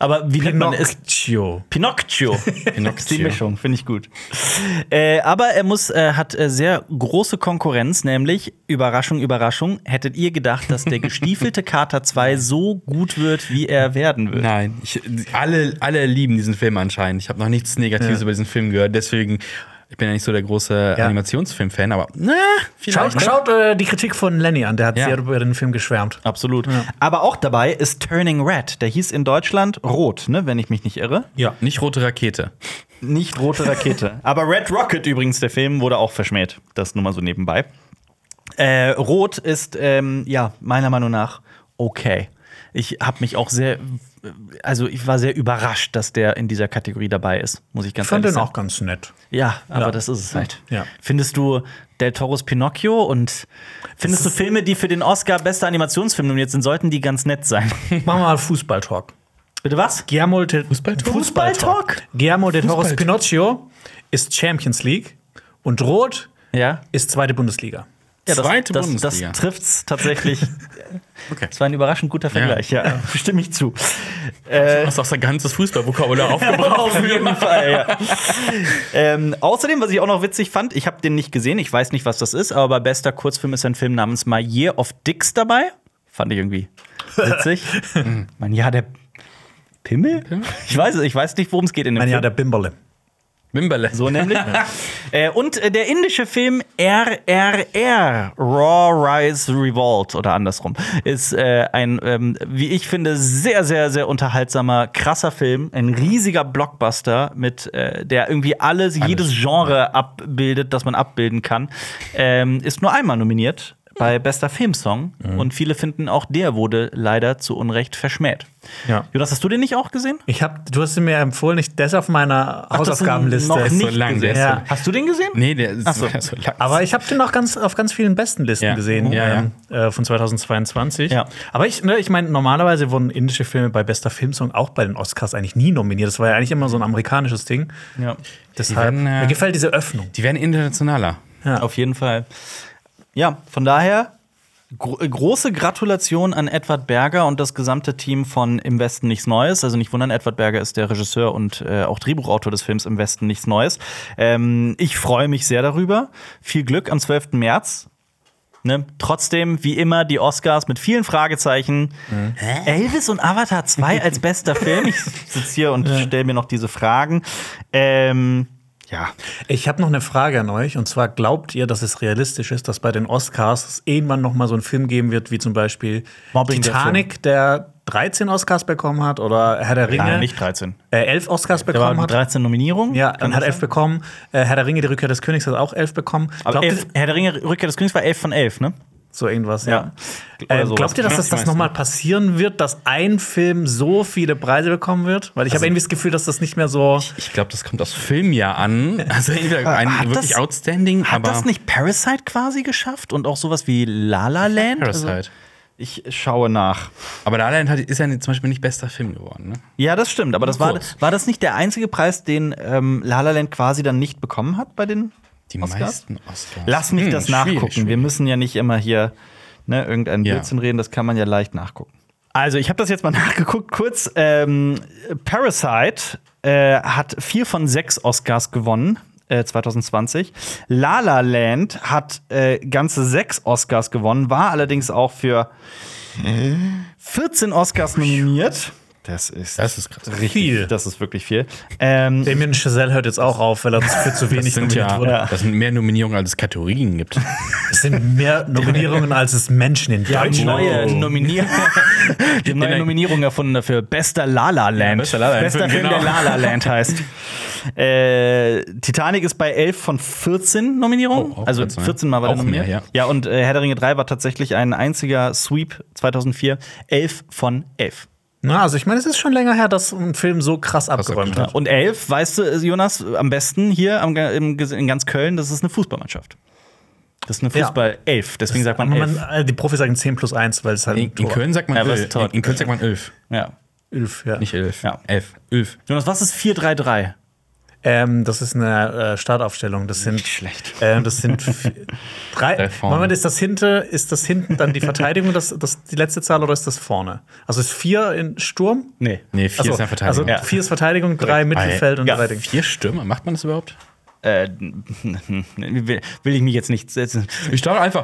Aber wie nennt man es? Pinocchio. Pinocchio. Pinocchio. ist die Mischung, finde ich gut. Äh, aber er muss, äh, hat äh, sehr große Konkurrenz, nämlich Überraschung, Überraschung. Hättet ihr gedacht, dass der gestiefelte Kater 2 so gut wird, wie er werden wird? Nein, ich, alle, alle lieben diesen Film anscheinend. Ich habe noch nichts Negatives Ja. über diesen Film gehört, deswegen, ich bin ja nicht so der große Ja. Animationsfilm-Fan, aber na, Schaut, vielleicht. schaut äh, die Kritik von Lenny an, der hat Ja. sehr über den Film geschwärmt. Absolut. Aber auch dabei ist Turning Red. Der hieß in Deutschland Rot, ne, wenn ich mich nicht irre. Ja. Nicht rote Rakete. Nicht rote Rakete. Aber Red Rocket übrigens, der Film, wurde auch verschmäht. Das nur mal so nebenbei. Äh, Rot ist, ähm, ja, meiner Meinung nach okay. Ich habe mich auch sehr, also ich war sehr überrascht, dass der in dieser Kategorie dabei ist, muss ich ganz Ich fand ehrlich den sagen. auch ganz nett. Ja, aber Ja. das ist es halt. Ja. Findest du Del Toros Pinocchio und findest du Filme, die für den Oscar bester Animationsfilm nominiert sind, sollten die ganz nett sein? Machen wir mal Fußball-Talk. Bitte was? Guillermo de Fußball-Talk? Fußball-Talk? Guillermo de Toros. Pinocchio ist Champions League und Rot Ja. ist zweite Bundesliga. Ja, das, Zweite das, Bundesliga. Das trifft's tatsächlich. Okay. Das war ein überraschend guter Vergleich, ja. Stimme ich zu. Du hast auch sein ganzes Fußballvokabular aufgebraucht. Auf jeden Fall, ja. ähm, außerdem, was ich auch noch witzig fand, ich habe den nicht gesehen, ich weiß nicht, was das ist, aber bei bester Kurzfilm ist ein Film namens My Year of Dicks dabei. Fand ich irgendwie witzig. mein Jahr der Pimmel? Ich weiß es, ich weiß nicht, worum es geht in dem Mein Film. Jahr der Bimberle. Bimberle. So nämlich. Äh, und äh, der indische Film RRR, Raw Rise Revolt oder andersrum, ist äh, ein, ähm, wie ich finde, sehr, sehr, sehr unterhaltsamer, krasser Film. Ein riesiger Blockbuster, mit äh, der irgendwie alles, jedes Genre abbildet, das man abbilden kann. Ähm, ist nur einmal nominiert bei bester Filmsong und viele finden auch der wurde leider zu Unrecht verschmäht. Ja. Jonas, hast du den nicht auch gesehen? Ich hab, du hast ihn mir empfohlen, ich, der ist auf meiner Ach, das ist Hausaufgabenliste. noch nicht so lang, der gesehen. ist so- Hast du den gesehen? Nee, der ist Ach so. so lang. Aber ich habe den auch ganz, auf ganz vielen besten Listen Ja. gesehen Ja, ähm, äh, von 2022. Ja. Aber ich, ne, ich meine, normalerweise wurden indische Filme bei bester Filmsong auch bei den Oscars eigentlich nie nominiert. Das war ja eigentlich immer so ein amerikanisches Ding. Ja. Deshalb, werden, äh, mir gefällt diese Öffnung. Die werden internationaler. Ja. Auf jeden Fall. Ja, von daher gro äh, große Gratulation an Edward Berger und das gesamte Team von Im Westen nichts Neues. Also nicht wundern, Edward Berger ist der Regisseur und äh, auch Drehbuchautor des Films Im Westen nichts Neues. Ähm, ich freue mich sehr darüber. Viel Glück am 12. März. Ne? Trotzdem, wie immer, die Oscars mit vielen Fragezeichen. Elvis und Avatar 2 als bester Film. Ich sitze hier und stelle mir noch diese Fragen. Ähm, ja. Ich habe noch eine Frage an euch. Und zwar, glaubt ihr, dass es realistisch ist, dass bei den Oscars es irgendwann noch mal so einen Film geben wird, wie zum Beispiel Mobbing, der Titanic, der, 13 Oscars bekommen hat, oder Herr der Ringe, Nein, nicht 13. äh, 11 Oscars Der war bekommen hat? 13 Nominierungen. Ja, dann hat das elf sein? bekommen. Äh, Herr der Ringe, die Rückkehr des Königs, hat auch elf bekommen. Aber elf, Herr der Ringe, Rückkehr des Königs war 11 von 11, ne? So irgendwas, Ja. ja. Sowas. glaubt ihr, dass das, das noch mal passieren wird, dass ein Film so viele Preise bekommen wird? Weil ich Also habe irgendwie das Gefühl, dass das nicht mehr so. Ich glaube, das kommt aus Filmjahr an. Also entweder ein hat wirklich das- outstanding, Hat aber das nicht Parasite quasi geschafft und auch sowas wie La La Land? Parasite. Also, ich schaue nach. aber La La Land hat- ist ja zum Beispiel nicht bester Film geworden. Ne? Ja, das stimmt. Aber das war, war das nicht der einzige Preis, den ähm, La La Land quasi dann nicht bekommen hat bei den Die Oscars? meisten Oscars. Lass mich Hm, das schwierig, nachgucken. Wir schwierig. müssen ja nicht immer hier ne, irgendeinen Ja. Blödsinn reden, das kann man ja leicht nachgucken. Also, ich habe das jetzt mal nachgeguckt, kurz. Ähm, Parasite äh, hat vier von sechs Oscars gewonnen. äh, 2020. La La Land hat äh, ganze sechs Oscars gewonnen, war allerdings auch für 14 Oscars nominiert. Das ist, Das ist krass. richtig. Viel. Das ist wirklich viel. Ähm, Damien Chazelle hört jetzt auch auf, weil er für zu wenig nominiert ja, wurde. das sind mehr Nominierungen, als es Kategorien gibt. Es sind mehr Nominierungen, als es Menschen in die haben Deutschland neue, gibt. Nominier die haben neue Nominierung erfunden dafür. Bester La La Land. Ja, bester La La Land. Bester Film, Genau. der La La Land heißt. Äh, Titanic ist bei 11 von 14 Nominierungen. Oh, auch also 14, 14 Mal war der nominiert. mehr, ja. ja, und äh, Herr der Ringe 3 war tatsächlich ein einziger Sweep 2004. 11 von 11. Na, also ich meine, es ist schon länger her, dass ein Film so krass abgeräumt hat. und 11, weißt du, Jonas, am besten hier am, im, in ganz Köln, das ist eine Fußballmannschaft. Das ist eine Ja. Fußball 11, deswegen sagt man Aber 11. man, äh, die Profis sagen 10 plus 1, weil es halt In, ein in Tor. Köln sagt man Ja, elf. In, in Köln sagt man elf. Ja. Elf, ja. Nicht elf. Ja. Elf. Elf. Jonas, was ist 4-3-3? Ähm, das ist eine äh, Startaufstellung. Das sind schlecht. Ähm, das sind drei. Moment, ist das hinten, ist das hinten dann die Verteidigung, das, das die letzte Zahl oder ist das vorne? Also ist vier in Sturm? Nee. Nee, vier Achso, ist eine Verteidigung. Also vier ist Verteidigung, drei Mittelfeld und Ja. drei Ding. Vier Stürmer, macht man das überhaupt? Äh, will, will ich mich jetzt nicht setzen. Ich dachte einfach,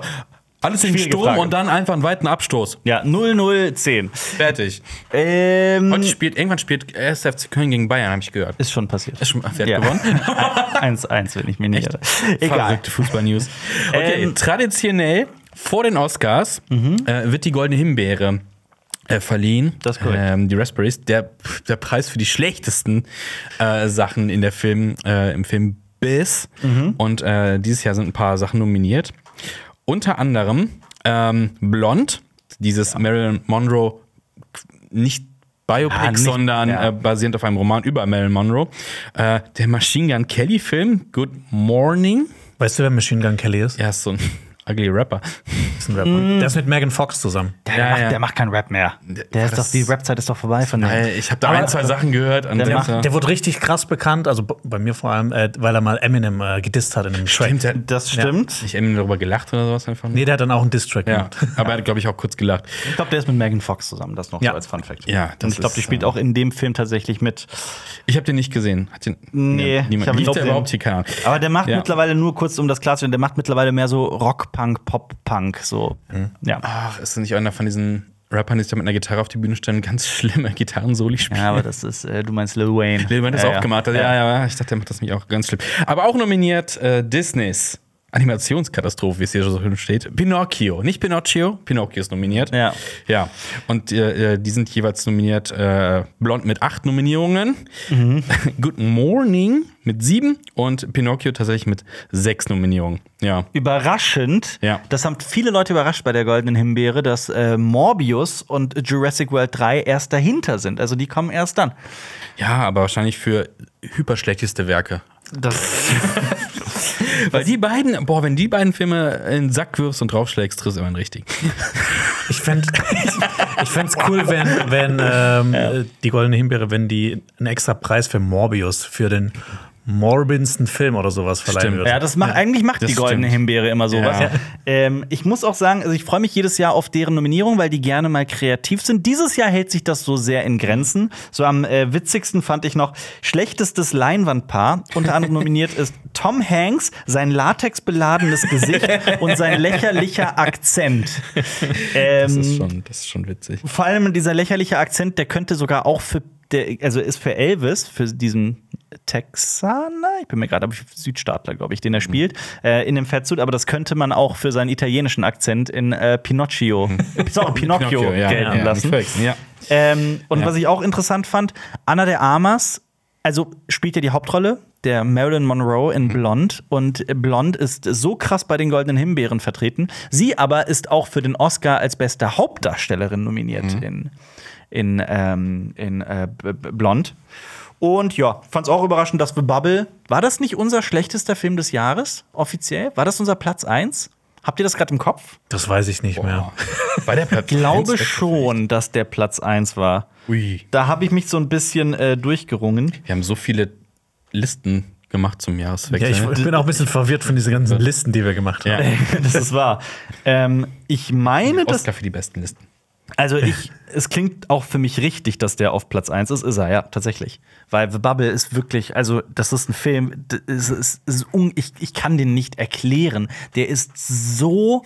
alles in Schwierige Sturm Frage. und dann einfach einen weiten Abstoß. Ja, 0-0-10. Fertig. Ähm, Heute spielt, irgendwann spielt SFC Köln gegen Bayern, habe ich gehört. ist schon passiert. Ist schon wer hat Ja. gewonnen? 1-1, wenn ich mir nicht irre. Egal. Verrückte Fußball-News. Okay, Ähm, traditionell vor den Oscars äh, wird die Goldene Himbeere äh, verliehen. Das ist. Ähm, die Raspberries. Der, der Preis für die schlechtesten äh, Sachen in der Film, äh, im Film Biss. Und äh, dieses Jahr sind ein paar Sachen nominiert. Unter anderem ähm, Blond, dieses Marilyn Monroe, nicht Biopic, Ah, nicht- sondern ja. äh, basierend auf einem Roman über Marilyn Monroe. Äh, der Machine Gun Kelly-Film, Good Morning. Weißt du, wer Machine Gun Kelly ist? Er ist so ein ugly Rapper. ist ein Rapper. Der ist mit Megan Fox zusammen. Der, Ja, macht, ja. der macht keinen Rap mehr. Der ist doch, das- die Rapzeit ist doch vorbei von dem. Ich habe da Aber- ein, zwei Sachen gehört. Und Der macht- Der wurde richtig krass bekannt, also bei mir vor allem, äh, weil er mal Eminem äh, gedisst hat in einem Track. Stimmt, der, Das stimmt. ich habe darüber gelacht oder sowas einfach. Nee, der hat dann auch einen Diss-Track ja, gemacht. aber er hat, glaube ich, auch kurz gelacht. Ich glaube, der ist mit Megan Fox zusammen. Das noch Ja. so als Fun Fact. Ja, das Und ich glaube, die spielt äh, auch in dem Film tatsächlich mit. Ich habe den nicht gesehen. Hat den, Nee, ich niemand. hab ihn Lief auch der gesehen. überhaupt hier? Keine Ahnung. Aber der macht Ja. mittlerweile nur kurz, um das klarzustellen, der macht mittlerweile mehr so Rock-Punk, Pop-Punk. So. Ja. Ach, ist das nicht einer von diesen Rappern, die sich da mit einer Gitarre auf die Bühne stellen, ganz schlimme Gitarrensoli spielen? ja, aber das ist, äh, du meinst Lil Wayne. Lil Wayne das ja, auch ja. gemacht hat. Ja, ja, ja. Ich dachte, der macht das nämlich auch ganz schlimm. Aber auch nominiert äh, Disneys Animationskatastrophe, wie es hier so schön steht. Pinocchio. Nicht Pinocchio, Pinocchio ist nominiert. Ja. Ja. Und äh, die sind jeweils nominiert. Äh, Blond mit acht Nominierungen. Mhm. Good Morning mit sieben. Und Pinocchio tatsächlich mit sechs Nominierungen. Ja. Überraschend, Ja. das haben viele Leute überrascht bei der Goldenen Himbeere, dass äh, Morbius und Jurassic World 3 erst dahinter sind. Also die kommen erst dann. Ja, aber wahrscheinlich für hyperschlechteste Werke. Das, Weil die beiden, boah, wenn die beiden Filme in den Sack wirfst und draufschlägst, triffst du immer einen richtigen. Ich fände ich fänd's cool, wenn, wenn ähm, äh, die Goldene Himbeere, wenn die einen extra Preis für Morbius, für den morbidsten Film oder sowas verleihen Stimmt. würde. ja, das macht, eigentlich macht das die Goldene stimmt. Himbeere immer sowas. Ja. Ähm, ich muss auch sagen, also ich freue mich jedes Jahr auf deren Nominierung, weil die gerne mal kreativ sind. Dieses Jahr hält sich das so sehr in Grenzen. So am äh, witzigsten fand ich noch schlechtestes Leinwandpaar. Unter anderem nominiert ist Tom Hanks, sein latexbeladenes Gesicht und sein lächerlicher Akzent. Ähm, Das ist schon, das ist schon witzig. vor allem dieser lächerliche Akzent, der könnte sogar auch für der, also ist für Elvis, für diesen Texaner, ich bin mir gerade, aber Südstaatler, glaube ich, den er spielt, äh, in dem Fettsuit, aber das könnte man auch für seinen italienischen Akzent in äh, Pinocchio, sorry, Pinocchio, ja, gelten ja, lassen. Ja. Ähm, und was ich auch interessant fand, Anna de Armas, also spielt ja die Hauptrolle der Marilyn Monroe Mhm. in Blond und Blond ist so krass bei den Goldenen Himbeeren vertreten. Sie aber ist auch für den Oscar als beste Hauptdarstellerin nominiert Mhm. in, in, ähm, in äh, Blond. Und ja, fand's auch überraschend, dass The Bubble, war das nicht unser schlechtester Film des Jahres, offiziell? War das unser Platz 1? Habt ihr das gerade im Kopf? Das weiß ich nicht mehr. Bei der Platz Ich glaube schon, dass der Platz 1 war. Ui. Da habe ich mich so ein bisschen äh, durchgerungen. Wir haben so viele Listen gemacht zum Ja, Jahreswechsel. ich, ich bin auch ein bisschen verwirrt von diesen ganzen Listen, die wir gemacht haben. ja. das ist wahr. Ähm, ich meine, dass. Oscar für die besten Listen. Also, ich, es klingt auch für mich richtig, dass der auf Platz 1 ist. Ist er, ja, tatsächlich. Weil The Bubble ist wirklich, also, das ist ein Film, ist, ist, ist un, ich, ich kann den nicht erklären. Der ist so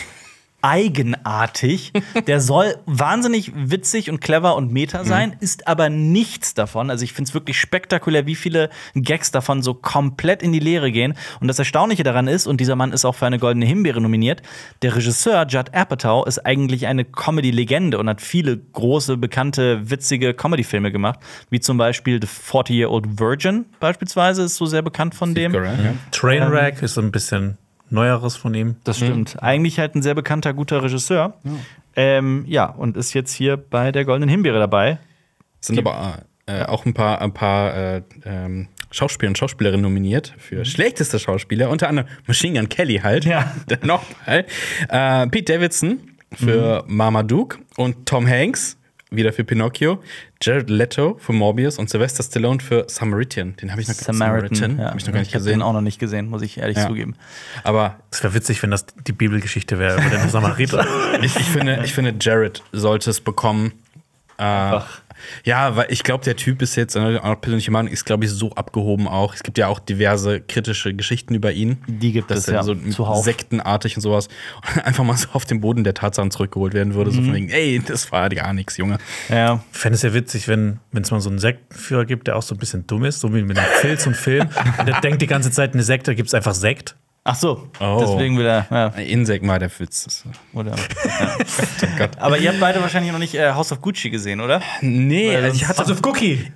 eigenartig. Der soll wahnsinnig witzig und clever und meta sein, ist aber nichts davon. Also ich finde es wirklich spektakulär, wie viele Gags davon so komplett in die Leere gehen. Und das Erstaunliche daran ist, und dieser Mann ist auch für eine Goldene Himbeere nominiert, der Regisseur Judd Apatow ist eigentlich eine Comedy-Legende und hat viele große, bekannte, witzige Comedy-Filme gemacht, wie zum Beispiel The 40-Year-Old Virgin beispielsweise, ist so sehr bekannt von dem. Ja. Trainwreck ist so ein bisschen Neueres von ihm. Das stimmt. Eigentlich halt ein sehr bekannter, guter Regisseur. Ähm, ja, und ist jetzt hier bei der Goldenen Himbeere dabei. Sind aber äh, auch ein paar, ein paar äh, ähm, Schauspieler und Schauspielerinnen nominiert für schlechteste Schauspieler, unter anderem Machine Gun Kelly halt. Ja. Nochmal. Äh, Pete Davidson für Marmaduke und Tom Hanks wieder für Pinocchio, Jared Leto für Morbius und Sylvester Stallone für Samaritan. Den habe ich noch Samaritan. Ja. Hab ich noch gar nicht ich habe gesehen. den auch noch nicht gesehen, muss ich ehrlich Ja. zugeben. Aber Es wäre witzig, wenn das die Bibelgeschichte wäre über den Samariter. ich, ich, finde, ich finde, Jared sollte es bekommen. Äh, ja, weil ich glaube, der Typ ist jetzt, äh, auch persönliche Meinung, ist, glaube ich, so abgehoben auch. Es gibt ja auch diverse kritische Geschichten über ihn. Die gibt dass es, er ja, so zuhauf. sektenartig und sowas und einfach mal so auf den Boden der Tatsachen zurückgeholt werden würde. Mhm. So von wegen, ey, das war gar nichts, Junge. Ja. Ich fände es ja witzig, wenn es mal so einen Sektenführer gibt, der auch so ein bisschen dumm ist, so wie mit einem Filz und Film. Und der denkt die ganze Zeit, eine Sekte gibt es einfach Sekt. Ach so, Oh. deswegen wieder. Ja, Insekt mal der. Das- oder, Oh Gott. aber ihr habt beide wahrscheinlich noch nicht äh, House of Gucci gesehen, oder? Nee, also ich hatte, Cookie.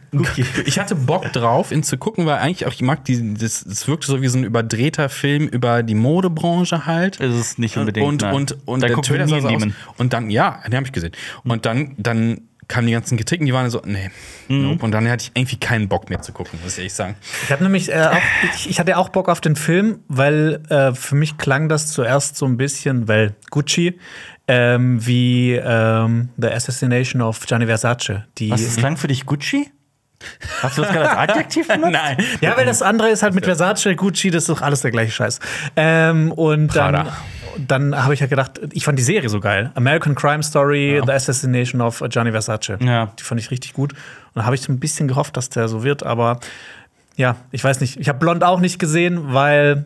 ich hatte Bock drauf, ihn zu gucken, weil eigentlich auch, ich mag die, das, das wirkte so wie so ein überdrehter Film über die Modebranche halt. Ist es nicht unbedingt. und, nein. und, und da der guckt Trailer sah so aus. Und dann, ja, den habe ich gesehen. Und dann, dann kamen die ganzen Kritiken, die waren so, nee. Mhm. Nope. Und dann hatte ich irgendwie keinen Bock mehr zu gucken, muss ich ehrlich sagen. Ich hatte nämlich äh, auch, ich, ich hatte auch Bock auf den Film, weil äh, für mich klang das zuerst so ein bisschen, weil Gucci ähm, wie ähm, The Assassination of Gianni Versace. Die, Was, das klang für dich Gucci? Hast du das gerade als Adjektiv benutzt? Nein. Ja, weil das andere ist halt mit Versace, Gucci, das ist doch alles der gleiche Scheiß. Ähm, und Prada. dann habe ich ja gedacht, ich fand die Serie so geil. American Crime Story, The Assassination of Gianni Versace. Ja. Die fand ich richtig gut. Und da habe ich so ein bisschen gehofft, dass der so wird, aber ja, ich weiß nicht. Ich habe Blond auch nicht gesehen, weil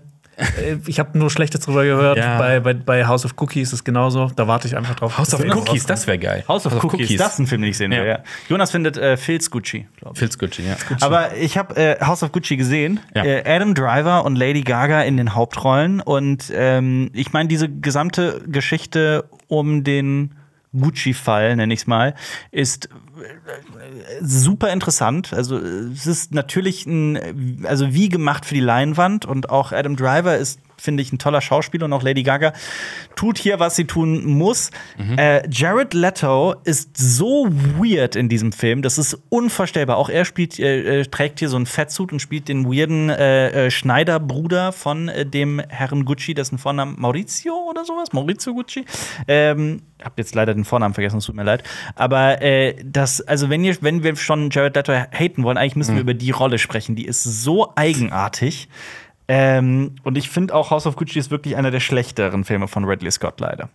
ich habe nur Schlechtes drüber gehört. Ja. Bei, bei, bei House of Cookies ist es genauso. Da warte ich einfach drauf. House of Cookies, das wäre geil. House of Cookies, das ist ein Film, den ich sehen will. Ja. Ja. Jonas findet äh, Phil's Gucci, glaube ich. Phil's Gucci, ja. Aber ich habe äh, House of Gucci gesehen. Ja. Äh, Adam Driver und Lady Gaga in den Hauptrollen. Und ähm, ich meine, diese gesamte Geschichte um den Gucci-Fall, nenne ich es mal, ist äh, super interessant. Also es ist natürlich ein, also wie gemacht für die Leinwand und auch Adam Driver ist finde ich ein toller Schauspieler und auch Lady Gaga tut hier, was sie tun muss. Äh, Jared Leto ist so weird in diesem Film, das ist unvorstellbar. Auch er spielt, äh, äh, trägt hier so einen Fettsuit und spielt den weirden äh, äh, Schneiderbruder von äh, dem Herrn Gucci, dessen Vornamen Maurizio oder sowas, Maurizio Gucci. Ähm, hab jetzt leider den Vornamen vergessen, es tut mir leid. Aber äh, das, also wenn ihr, wenn wir schon Jared Leto haten wollen, eigentlich müssen wir über die Rolle sprechen. Die ist so eigenartig. Ähm, und ich finde auch House of Gucci ist wirklich einer der schlechteren Filme von Ridley Scott leider.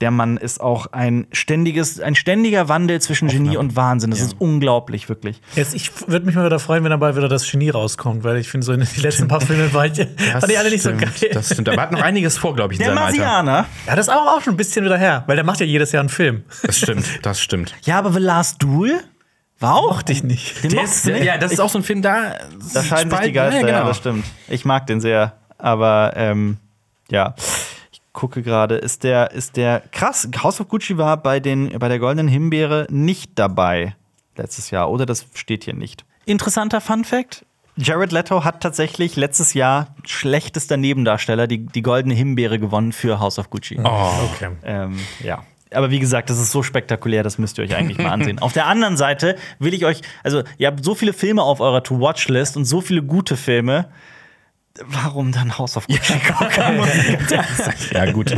Der Mann ist auch ein ständiges, ein ständiger Wandel zwischen Genie und Wahnsinn. Das ist unglaublich, wirklich. Jetzt, ich würde mich mal wieder freuen, wenn dabei wieder das Genie rauskommt, weil ich finde, so in den letzten paar Filmen war ich, fand ich alle nicht so geil. Das stimmt. Aber er hat noch einiges vor, glaube ich, in Der. Marsianer. Ja, das ist auch, auch schon ein bisschen wieder her, weil der macht ja jedes Jahr einen Film. Das stimmt, das stimmt. Ja, aber The Last Duel war auch. Mochte ich nicht. Den Der ist, du nicht? ja, das ist auch so ein Film, da, Da scheiden sich die Geister, ja, genau. das stimmt. Ich mag den sehr, aber ähm, ja. Ich gucke gerade, ist der, ist der krass. House of Gucci war bei, den, bei der Goldenen Himbeere nicht dabei letztes Jahr, oder das steht hier nicht. Interessanter Fun Fact: Jared Leto hat tatsächlich letztes Jahr schlechtester Nebendarsteller die, die Goldene Himbeere gewonnen für House of Gucci. Oh. Okay. Ähm, ja. Aber wie gesagt, das ist so spektakulär, das müsst ihr euch eigentlich mal ansehen. auf der anderen Seite will ich euch, also ihr habt so viele Filme auf eurer To-Watch-List und so viele gute Filme. Warum dann House of Gucci. Ja, gut.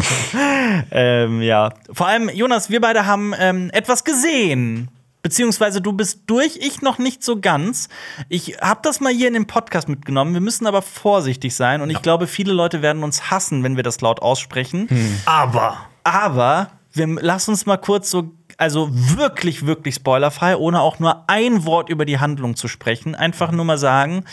ähm, ja. Vor allem, Jonas, wir beide haben ähm, etwas gesehen. Beziehungsweise du bist durch, ich noch nicht so ganz. Ich habe das mal hier in den Podcast mitgenommen. Wir müssen aber vorsichtig sein und ich glaube, viele Leute werden uns hassen, wenn wir das laut aussprechen. Aber Aber wir lass uns mal kurz so, also wirklich, wirklich spoilerfrei, ohne auch nur ein Wort über die Handlung zu sprechen, einfach nur mal sagen,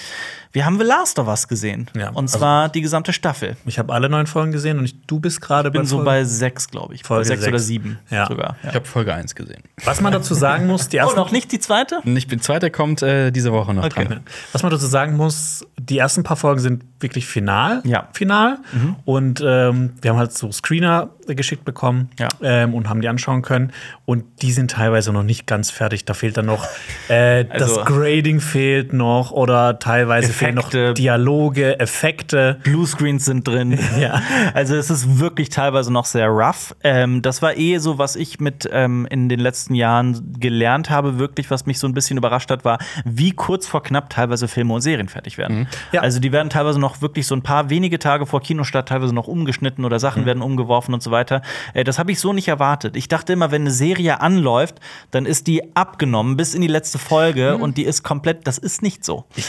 Wir haben The Last of Us gesehen. Ja, und also- zwar die gesamte Staffel. Ich habe alle neun Folgen gesehen und ich, du bist gerade Ich bin so bei sechs, glaube ich. Bei Folge sechs sechs. oder sieben Ja. sogar. Ich habe Folge 1 gesehen. Was man dazu sagen muss, die Oh, ersten noch nicht die zweite? Und ich bin zweiter kommt äh, diese Woche noch Okay. dran. Was man dazu sagen muss, die ersten paar Folgen sind wirklich final. Ja. Final. Und ähm, wir haben halt so Screener geschickt bekommen Ja. ähm, und haben die anschauen können. Und die sind teilweise noch nicht ganz fertig. Da fehlt dann noch äh, Also- das Grading fehlt noch oder teilweise fehlen noch Effekte. Dialoge, Effekte. Bluescreens sind drin. Ja. Also es ist wirklich teilweise noch sehr rough. Ähm, das war eh so, was ich mit ähm, in den letzten Jahren gelernt habe, wirklich, was mich so ein bisschen überrascht hat, war, wie kurz vor knapp teilweise Filme und Serien fertig werden. Ja. Also die werden teilweise noch wirklich so ein paar wenige Tage vor Kinostart teilweise noch umgeschnitten oder Sachen werden umgeworfen und so weiter. Äh, das habe ich so nicht erwartet. Ich dachte immer, wenn eine Serie anläuft, dann ist die abgenommen bis in die letzte Folge und die ist komplett, das ist nicht so. Ich,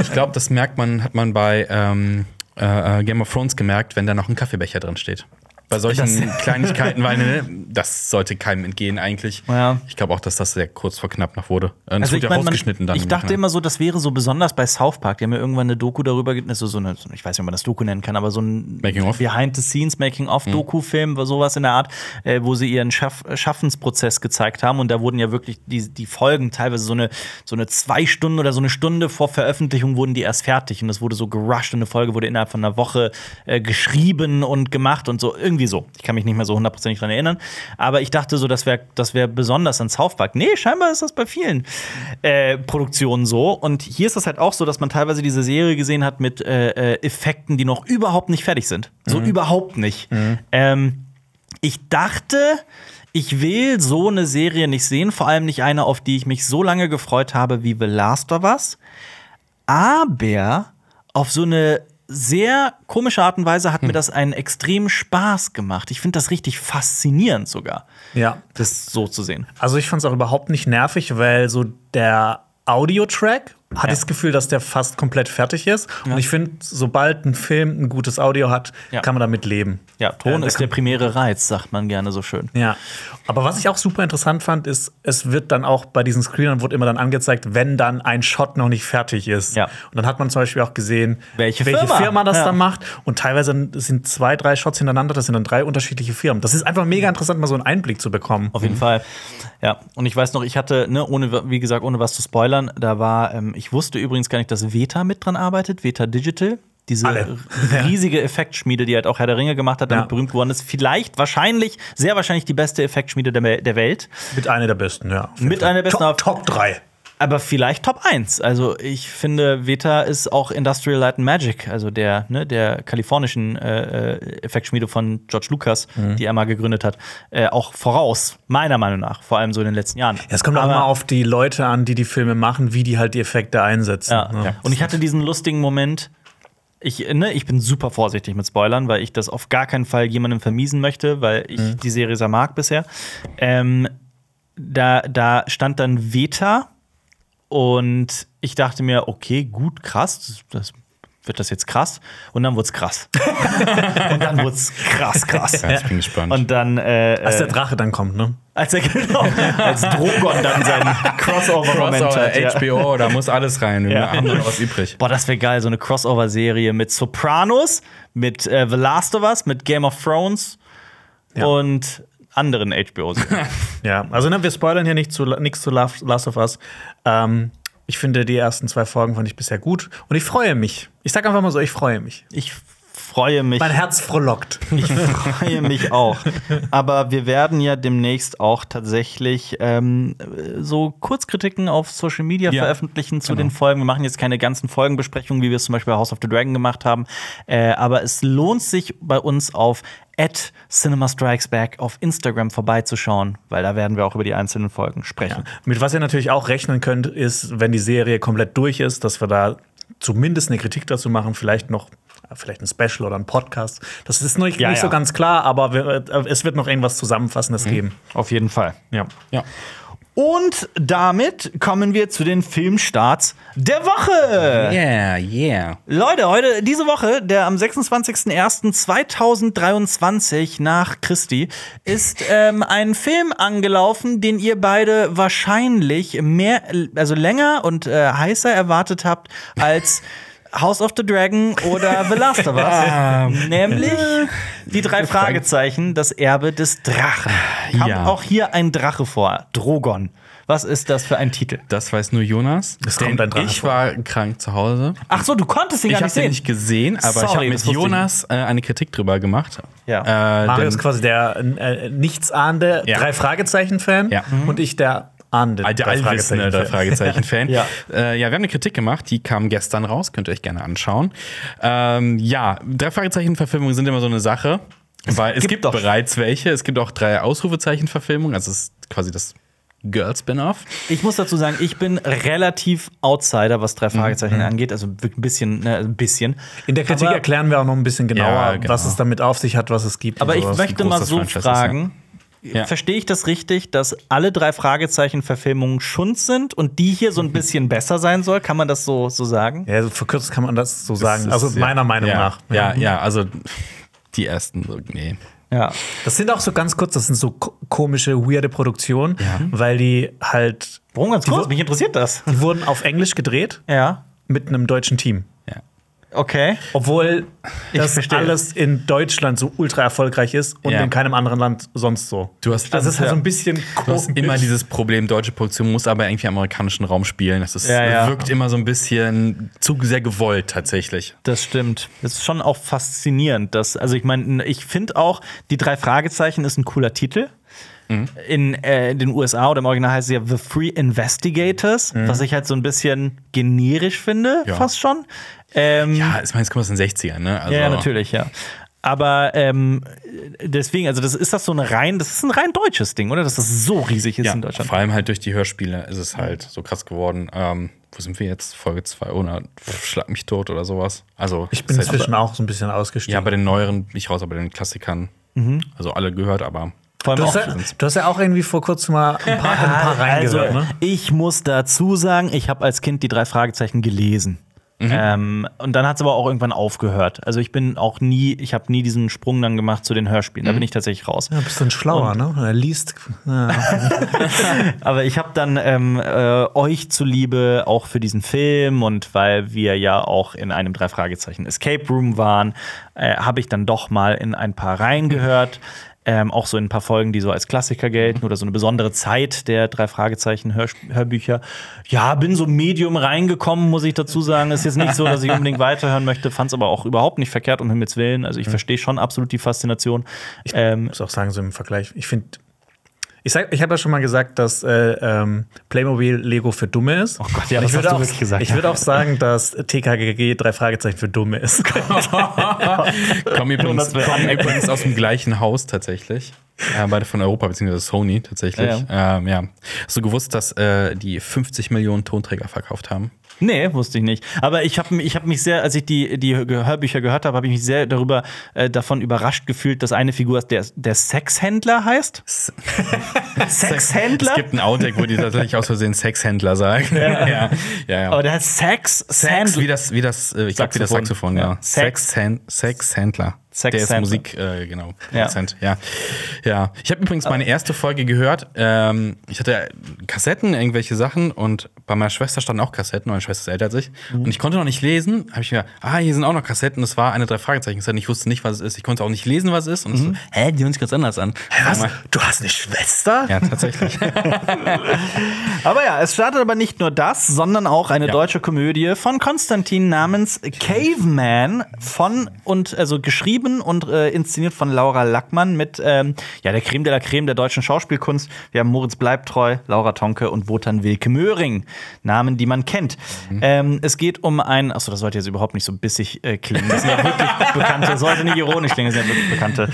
ich glaube, das merkt man, hat man bei ähm, äh, Game of Thrones gemerkt, wenn da noch ein Kaffeebecher drin steht. Bei solchen Kleinigkeiten, weil ne, das sollte keinem entgehen eigentlich. Ja. Ich glaube auch, dass das sehr kurz vor knapp noch wurde. Und es Also wurde ich, ja mein, man, rausgeschnitten dann. ich dachte Nachhinein. immer so, das wäre so besonders bei South Park. Die haben ja irgendwann eine Doku darüber, also so eine, so eine- ich weiß nicht, ob man das Doku nennen kann, aber so ein Making-of? Behind-the-Scenes Making-of-Doku-Film, sowas in der Art, äh, wo sie ihren Schaff Schaffensprozess gezeigt haben. Und da wurden ja wirklich die, die Folgen teilweise so eine, so eine zwei Stunden oder so eine Stunde vor Veröffentlichung wurden die erst fertig. Und das wurde so gerusht und eine Folge wurde innerhalb von einer Woche äh, geschrieben und gemacht und so. Irgendwie so. Ich kann mich nicht mehr so hundertprozentig dran erinnern. Aber ich dachte so, das wäre das wär besonders an South Park. Nee, scheinbar ist das bei vielen äh, Produktionen so. Und hier ist das halt auch so, dass man teilweise diese Serie gesehen hat mit äh, äh, Effekten, die noch überhaupt nicht fertig sind. So überhaupt nicht. Ähm, ich dachte, ich will so eine Serie nicht sehen, vor allem nicht eine, auf die ich mich so lange gefreut habe wie The Last of Us. Aber auf so eine sehr komische Art und Weise hat mir das einen extremen Spaß gemacht. Ich finde das richtig faszinierend sogar, Ja. das so zu sehen. Also ich fand es auch überhaupt nicht nervig, weil so der Audiotrack hatte Ja. ich das Gefühl, dass der fast komplett fertig ist. Und ich finde, sobald ein Film ein gutes Audio hat, Ja. kann man damit leben. Ja, Ton da ist der primäre Reiz, sagt man gerne so schön. Ja. Aber was ich auch super interessant fand, ist, es wird dann auch bei diesen Screenern wurde immer dann angezeigt, wenn dann ein Shot noch nicht fertig ist. Ja. Und dann hat man zum Beispiel auch gesehen, Welche Firma. das Ja. dann macht. Und teilweise sind zwei, drei Shots hintereinander, das sind dann drei unterschiedliche Firmen. Das ist einfach mega interessant, mal so einen Einblick zu bekommen. Auf jeden Fall. Ja, und ich weiß noch, ich hatte, ne, ohne, wie gesagt, ohne was zu spoilern, da war, ähm, ich wusste übrigens gar nicht, dass Veta mit dran arbeitet, Veta Digital. Diese Alle. riesige Effektschmiede, die halt auch Herr der Ringe gemacht hat, damit Ja. berühmt geworden ist. Vielleicht, wahrscheinlich, sehr wahrscheinlich die beste Effektschmiede der, der Welt. Mit einer der besten, ja. Mit einer der besten, Top, Top 3. Aber vielleicht Top 1. Also ich finde, Veta ist auch Industrial Light and Magic, also der, ne, der kalifornischen äh, äh, Effektschmiede von George Lucas, Mhm. die er mal gegründet hat, äh, auch voraus, meiner Meinung nach, vor allem so in den letzten Jahren. Ja, es kommt auch Aber- immer auf die Leute an, die die Filme machen, wie die halt die Effekte einsetzen. Ja. ne? Und ich hatte diesen lustigen Moment. Ich, ne, ich bin super vorsichtig mit Spoilern, weil ich das auf gar keinen Fall jemandem vermiesen möchte, weil ich Mhm. die Serie sehr mag bisher. Ähm, da, da stand dann Veta und ich dachte mir, okay, gut, krass, das, wird das jetzt krass? Und dann wurde es krass. und dann wurde es krass, krass. Ja, ich bin gespannt. Und dann, äh, Als der äh, Drache dann kommt, ne? als er genau, als Drogon dann seinen Crossover-Moment Crossover, hat. ja. HBO, da muss alles rein. Wir Ja. haben noch was übrig. Boah, das wäre geil, so eine Crossover-Serie mit Sopranos, mit äh, The Last of Us, mit Game of Thrones Ja. und anderen HBOs. Ja, also ne, wir spoilern hier nicht zu, nichts zu Last Last of Us. Ähm, ich finde, die ersten zwei Folgen fand ich bisher gut und ich freue mich. Ich sag einfach mal so, ich freue mich. Ich freue mich. Mein Herz frohlockt. Ich freue mich auch. Aber wir werden ja demnächst auch tatsächlich ähm, so Kurzkritiken auf Social Media Ja, veröffentlichen zu genau. den Folgen. Wir machen jetzt keine ganzen Folgenbesprechungen, wie wir es zum Beispiel bei House of the Dragon gemacht haben. Äh, aber es lohnt sich bei uns auf at Cinema Strikes Back auf Instagram vorbeizuschauen, weil da werden wir auch über die einzelnen Folgen sprechen. Mit was ihr natürlich auch rechnen könnt, ist, wenn die Serie komplett durch ist, dass wir da zumindest eine Kritik dazu machen, vielleicht noch vielleicht ein Special oder ein Podcast. Das ist noch nicht, Ja, nicht so ja. ganz klar, aber wir, äh, es wird noch irgendwas Zusammenfassendes geben. Auf jeden Fall. Ja. Ja. Und damit kommen wir zu den Filmstarts der Woche. Yeah, yeah. Leute, heute, diese Woche, der am 26.01.2023 nach Christi, ist ähm, ein Film angelaufen, den ihr beide wahrscheinlich mehr, also länger und äh, heißer erwartet habt als House of the Dragon oder The Last of Us. Nämlich die drei Fragezeichen, das Erbe des Drachen. Kam Ja. auch hier ein Drache vor, Drogon. Was ist das für ein Titel? Das weiß nur Jonas. Es denn kommt ein Drache ich vor. war krank zu Hause. Ach so, du konntest ihn Ich gar habe nicht den sehen. nicht gesehen, aber ich Sorry, habe mit das ich Jonas äh, eine Kritik drüber gemacht. Ja. Äh, Mario ist quasi der äh, nichtsahnende Ja. drei Fragezeichen-Fan Ja. und ich der ahnende Alter, allwissende der Fragezeichen-Fan. Ja. Äh, ja, wir haben eine Kritik gemacht, die kam gestern raus, könnt ihr euch gerne anschauen. Ähm, ja, drei Fragezeichen-Verfilmungen sind immer so eine Sache, weil es gibt gibt, bereits welche. Es gibt auch drei Ausrufezeichen-Verfilmungen, also es ist quasi das Girl-Spin-Off. Ich muss dazu sagen, ich bin relativ Outsider, was drei Fragezeichen angeht. Also wirklich ein bisschen, ne, ein bisschen. In der Kritik Aber- erklären wir auch noch ein bisschen genauer, Ja, genau. was es damit auf sich hat, was es gibt. Aber ich möchte mal so Franchise ist, fragen. Ja. Verstehe ich das richtig, dass alle drei Fragezeichen-Verfilmungen Schund sind und die hier so ein bisschen besser sein soll? Kann man das so, so sagen? ja, so verkürzt kann man das so sagen. Das ist- also meiner ja, Meinung ja, nach. Ja, ja, also die ersten, so, nee. Ja. Das sind auch so ganz kurz, das sind so ko- komische, weirde Produktionen, weil die halt, Warum ganz kurz? Mich interessiert das. die wurden auf Englisch gedreht Ja. mit einem deutschen Team. Okay. Obwohl das verstehe. alles in Deutschland so ultra erfolgreich ist und Ja. in keinem anderen Land sonst so. Du hast, Das ist halt ja. so ein bisschen Du hast komisch. immer dieses Problem, deutsche Produktion muss aber irgendwie im amerikanischen Raum spielen. Das ist, Ja, ja. wirkt immer so ein bisschen zu sehr gewollt tatsächlich. Das stimmt. Das ist schon auch faszinierend. Dass, also ich meine, ich finde auch, die drei Fragezeichen ist ein cooler Titel. In äh, den USA oder im Original heißt es ja The Free Investigators, was ich halt so ein bisschen generisch finde, Ja. fast schon. Ähm, Ja, ich meine, es kommt aus den 60ern, ne? Also, ja, natürlich, ja. Aber ähm, deswegen, also das ist das so ein rein, das ist ein rein deutsches Ding, oder? Dass das so riesig ist Ja, in Deutschland. vor allem halt durch die Hörspiele ist es halt so krass geworden. Ähm, wo sind wir jetzt? Folge 200, Pff, Schlag mich tot oder sowas. Also, Ich bin halt- inzwischen auch so ein bisschen ausgestiegen. Ja, bei den neueren, nicht raus, aber bei den Klassikern. Also alle gehört, aber. Vor allem du, auch, hast ja, du hast ja auch irgendwie vor kurzem mal ein paar, ein paar also, reingehört, ne? ich muss dazu sagen, ich habe als Kind die drei Fragezeichen gelesen. Ähm, und dann hat es aber auch irgendwann aufgehört. Also ich bin auch nie, ich habe nie diesen Sprung dann gemacht zu den Hörspielen. Da bin ich tatsächlich raus. Ja, bist dann schlauer, ne? Er liest. Ja. Aber ich habe dann ähm, äh, euch zuliebe auch für diesen Film und weil wir ja auch in einem drei Fragezeichen Escape Room waren, äh, habe ich dann doch mal in ein paar reingehört. Ähm, auch so in ein paar Folgen, die so als Klassiker gelten oder so eine besondere Zeit der drei Fragezeichen Hörs- Hörbücher. Ja, bin so Medium reingekommen, muss ich dazu sagen. Ist jetzt nicht so, dass ich unbedingt weiterhören möchte, fand es aber auch überhaupt nicht verkehrt, um Himmels Willen. Also ich verstehe schon absolut die Faszination. Ähm, muss auch sagen, so im Vergleich. Ich finde. Ich, sag- ich habe ja schon mal gesagt, dass äh, ähm, Playmobil Lego für Dumme ist. Oh Gott, ja, ich das würde hast du auch, wirklich gesagt. Ich würde auch sagen, dass TKGG drei Fragezeichen für Dumme ist. Kommen übrigens, kommen übrigens aus dem gleichen Haus tatsächlich. Äh, beide von Europa, beziehungsweise Sony tatsächlich. Ja. Ähm, ja. Hast du gewusst, dass äh, die 50 Millionen Tonträger verkauft haben? Nee, wusste ich nicht. Aber ich habe ich hab mich sehr, als ich die, die Hörbücher gehört habe, habe ich mich sehr darüber äh, davon überrascht gefühlt, dass eine Figur der, der Sexhändler heißt. Sexhändler? Es gibt einen Outtake, wo die tatsächlich aus Versehen Sexhändler sagen. Ja, ja, ja. Aber der heißt Sex, Sex, wie das, wie das, äh, ich glaube, wie das Saxophon. Ja. Ja. Sex. Sex, Sexhändler. Sex Der ist Händler. Musik, äh, genau, Ja. Ja. ja. Ich habe übrigens meine erste Folge gehört. Ähm, ich hatte Kassetten, irgendwelche Sachen und bei meiner Schwester standen auch Kassetten, meine Schwester ist älter als ich. Mhm. Und ich konnte noch nicht lesen. Habe ich mir, ah, hier sind auch noch Kassetten. Das war eine drei Fragezeichen. Ich wusste nicht, was es ist. Ich konnte auch nicht lesen, was es ist. Und Mhm. so, hä, die hören sich ganz anders an. Was? Du hast eine Schwester? Ja, tatsächlich. Aber ja, es startet aber nicht nur das, sondern auch eine Ja. deutsche Komödie von Konstantin namens Caveman von und also geschrieben und äh, inszeniert von Laura Lackmann mit ähm, ja der Creme de la Creme der deutschen Schauspielkunst. Wir haben Moritz Bleibtreu, Laura Tonke und Wotan Wilke Möhring, Namen, die man kennt. Ähm, es geht um ein, achso, das sollte jetzt überhaupt nicht so bissig äh, klingen. Das sind ja wirklich bekannte, sollte nicht ironisch klingen, das sind ja wirklich bekannte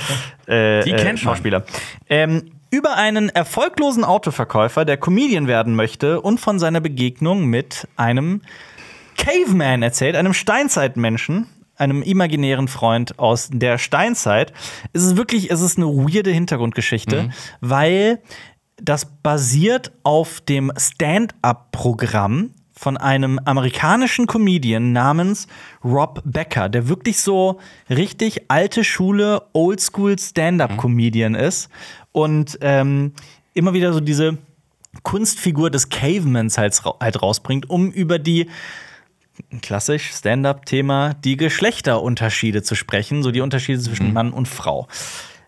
äh, Die äh, kennt. Schauspieler. Ähm, über einen erfolglosen Autoverkäufer, der Comedian werden möchte und von seiner Begegnung mit einem Caveman erzählt, einem Steinzeitmenschen, einem imaginären Freund aus der Steinzeit. Es ist wirklich, es ist eine weirde Hintergrundgeschichte, weil das basiert auf dem Stand-up-Programm von einem amerikanischen Comedian namens Rob Becker, der wirklich so richtig alte Schule, Oldschool Stand-up-Comedian ist und ähm, immer wieder so diese Kunstfigur des Cavemans halt rausbringt, um über die klassisch Stand-up-Thema, die Geschlechterunterschiede zu sprechen, so die Unterschiede zwischen Mann und Frau.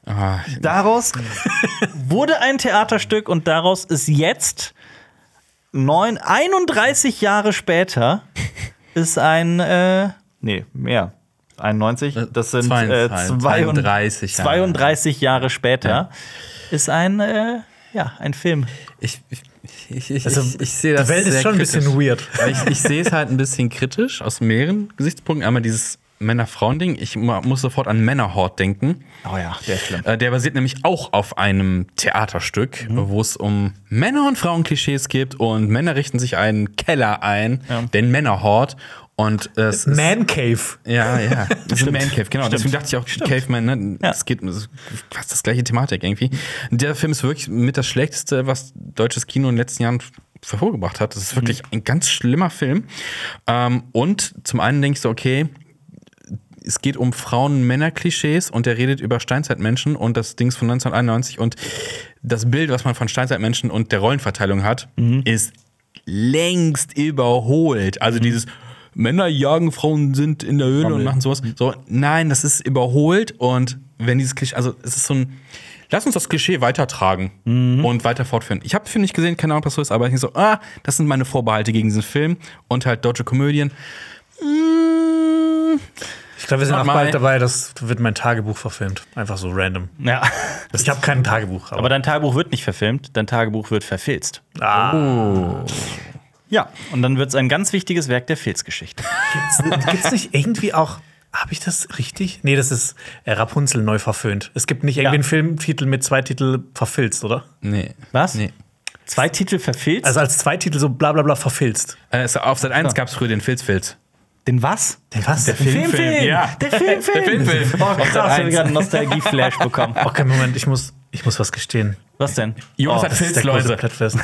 Ah, Daraus wurde ein Theaterstück und daraus ist jetzt neun, 31 Jahre später ist ein, äh, nee, mehr. 91, das sind äh, 32, 32, 32 Jahre. 32 Jahre später Ja. ist ein, äh, ja, ein Film. ich, ich, ich, ich, Also, ich, ich sehe das die Welt ist schon ein bisschen kritisch. weird. Ich, ich sehe es halt ein bisschen kritisch aus mehreren Gesichtspunkten. Einmal dieses Männer-Frauen-Ding. Ich mu- muss sofort an Männerhort denken. Oh ja, der ist schlimm. Äh, Der basiert nämlich auch auf einem Theaterstück, wo es um Männer- und Frauenklischees geht und Männer richten sich einen Keller ein, den Männerhort. Und es ist, Man Cave. ja, ja, das ist ein Man Cave, genau. Deswegen dachte ich auch Caveman, ne? Ja. Es geht fast das gleiche Thematik irgendwie. Der Film ist wirklich mit das Schlechteste, was deutsches Kino in den letzten Jahren hervorgebracht hat. Das ist wirklich ein ganz schlimmer Film. Ähm, und zum einen denke ich so, okay, es geht um Frauen-Männer-Klischees und er redet über Steinzeitmenschen und das Ding ist von 1991 und das Bild, was man von Steinzeitmenschen und der Rollenverteilung hat, ist längst überholt. Also dieses Männer jagen, Frauen sind in der Höhle und machen sowas. So, nein, das ist überholt und wenn dieses Klischee, also es ist so ein Lass uns das Klischee weitertragen und weiter fortführen. Ich habe Film nicht gesehen, keine Ahnung, was so ist, aber ich so, ah, das sind meine Vorbehalte gegen diesen Film und halt deutsche Komödien. Mm, Ich glaube, wir sind auch bald dabei, das wird mein Tagebuch verfilmt. Einfach so random. Ja. Ich habe kein Tagebuch. Aber dein Tagebuch wird nicht verfilmt, dein Tagebuch wird verfilzt. ah, Ja, und dann wird es ein ganz wichtiges Werk der Filzgeschichte. Gibt es nicht irgendwie auch. Habe ich das richtig? Nee, das ist äh, Rapunzel neu verföhnt. Es gibt nicht irgendwie Ja. einen Filmtitel mit zwei Titel verfilzt, oder? nee. Was? Nee. Zwei Titel verfilzt? Also als zwei Titel so bla bla bla verfilzt. Äh, es- auf Sat 1 gab es früher den Filzfilz. den was? Den was? Der Filmfilm. ja. Der Filmfilm. Der Filmfilm. Oh, Auf krass, ich habe 1. gerade einen Nostalgie-Flash bekommen. Okay, Moment, ich muss, ich muss was gestehen. Was denn? Jonas Oh, hat Filzläuse.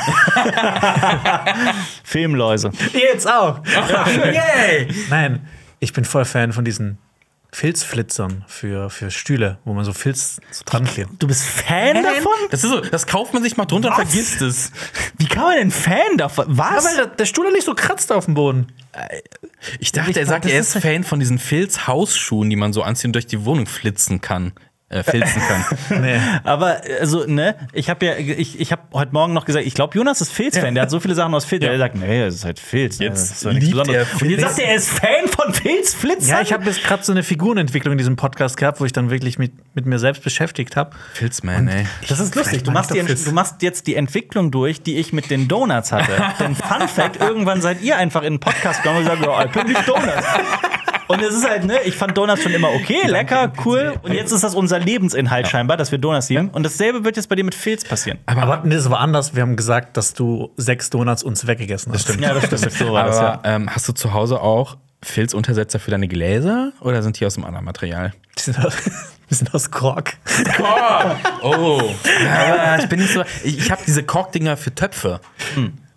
Filmläuse. Jetzt auch. Yay! Nein, ich bin voll Fan von diesen Filzflitzern für, für Stühle, wo man so Filz so dran klebt. Du bist Fan davon? Das ist so, das kauft man sich mal drunter und Was? vergisst es. Wie kann man denn Fan davon? Was? weil der, der Stuhl nicht so kratzt auf dem Boden. Ich dachte, er Ich- sagt, das er ist ist Fan von diesen Filz-Hausschuhen, die man so anziehen und durch die Wohnung flitzen kann. Äh, filzen kann. Nee. Aber also, ne, ich habe ja, ich, ich habe heute Morgen noch gesagt, ich glaube, Jonas ist Filz-Fan. Der hat so viele Sachen aus Filz. Der sagt, nee, das ist halt Filz. ne, Jetzt das ist liebt Besonderes. er Und jetzt Filz. sagt er, er ist Fan von Filzflitzern. Ja, ich habe jetzt gerade so eine Figurenentwicklung in diesem Podcast gehabt, wo ich dann wirklich mit, mit mir selbst beschäftigt habe. Filzman, ey. Das ist lustig. Du machst, die, Filz. du machst jetzt die Entwicklung durch, die ich mit den Donuts hatte. Denn Fun Fact, irgendwann seid ihr einfach in den Podcast gegangen und gesagt, ja, ich bin nicht Donuts. Und es ist halt, ne, ich fand Donuts schon immer okay, lecker, cool. Und jetzt ist das unser Lebensinhalt scheinbar, dass wir Donuts lieben. Und dasselbe wird jetzt bei dir mit Filz passieren. Aber, nee, das war anders. Wir haben gesagt, dass du sechs Donuts uns weggegessen hast. Das stimmt. Ja, das stimmt. So war das, Aber ja. ähm, hast du zu Hause auch Filzuntersetzer für deine Gläser oder sind die aus einem anderen Material? Die sind aus, die sind aus Kork. Oh, ja, ich bin nicht so. Ich, ich habe diese Korkdinger für Töpfe.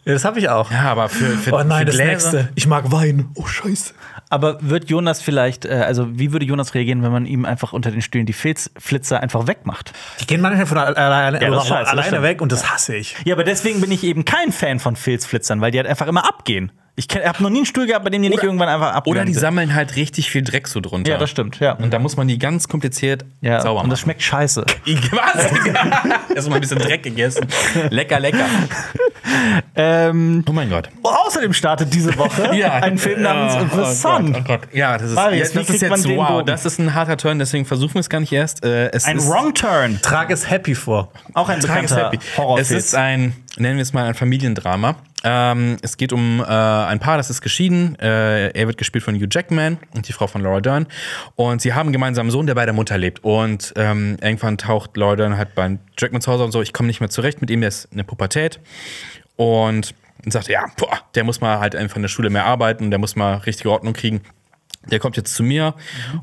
Ja, das habe ich auch. Ja, aber für, für, Oh nein, für das Gläser. nächste. Ich mag Wein. Oh, scheiße. Aber wird Jonas vielleicht, äh, also wie würde Jonas reagieren, wenn man ihm einfach unter den Stühlen die Filzflitzer einfach wegmacht? Die gehen manchmal von alle- alleine, Ja, scheiße, alleine weg und das hasse ich. Ja, aber deswegen bin ich eben kein Fan von Filzflitzern, weil die halt einfach immer abgehen. Ich habe noch nie einen Stuhl gehabt, bei dem die nicht irgendwann einfach abgehen. Oder die sammeln halt richtig viel Dreck so drunter. Ja, das stimmt, ja. Und da muss man die ganz kompliziert Ja, sauber und das machen. schmeckt scheiße. Was? Erstmal ein bisschen Dreck gegessen. Lecker, lecker. Ähm, Oh mein Gott. außerdem startet diese Woche ein Film namens Oh, The oh Sun. Gott, oh Gott. Ja, das ist, Marius, ja, das ist jetzt den wow. Bogen? Das ist ein harter Turn, deswegen versuchen wir es gar nicht erst. Äh, es Ein ist, Wrong Turn. Trag es happy vor. Auch ein Trag bekannter happy. Horrorfilm. Es ist ein, nennen wir es mal ein Familiendrama. Ähm, es geht um äh, ein Paar, das ist geschieden. Äh, er wird gespielt von Hugh Jackman und die Frau von Laura Dern. Und sie haben einen gemeinsamen Sohn, der bei der Mutter lebt. Und ähm, irgendwann taucht Laura Dern halt bei Jackman zu Hause und so, ich komme nicht mehr zurecht mit ihm, der ist eine Pubertät. Und sagt, ja, boah, der muss mal halt einfach in der Schule mehr arbeiten, der muss mal richtige Ordnung kriegen. Der kommt jetzt zu mir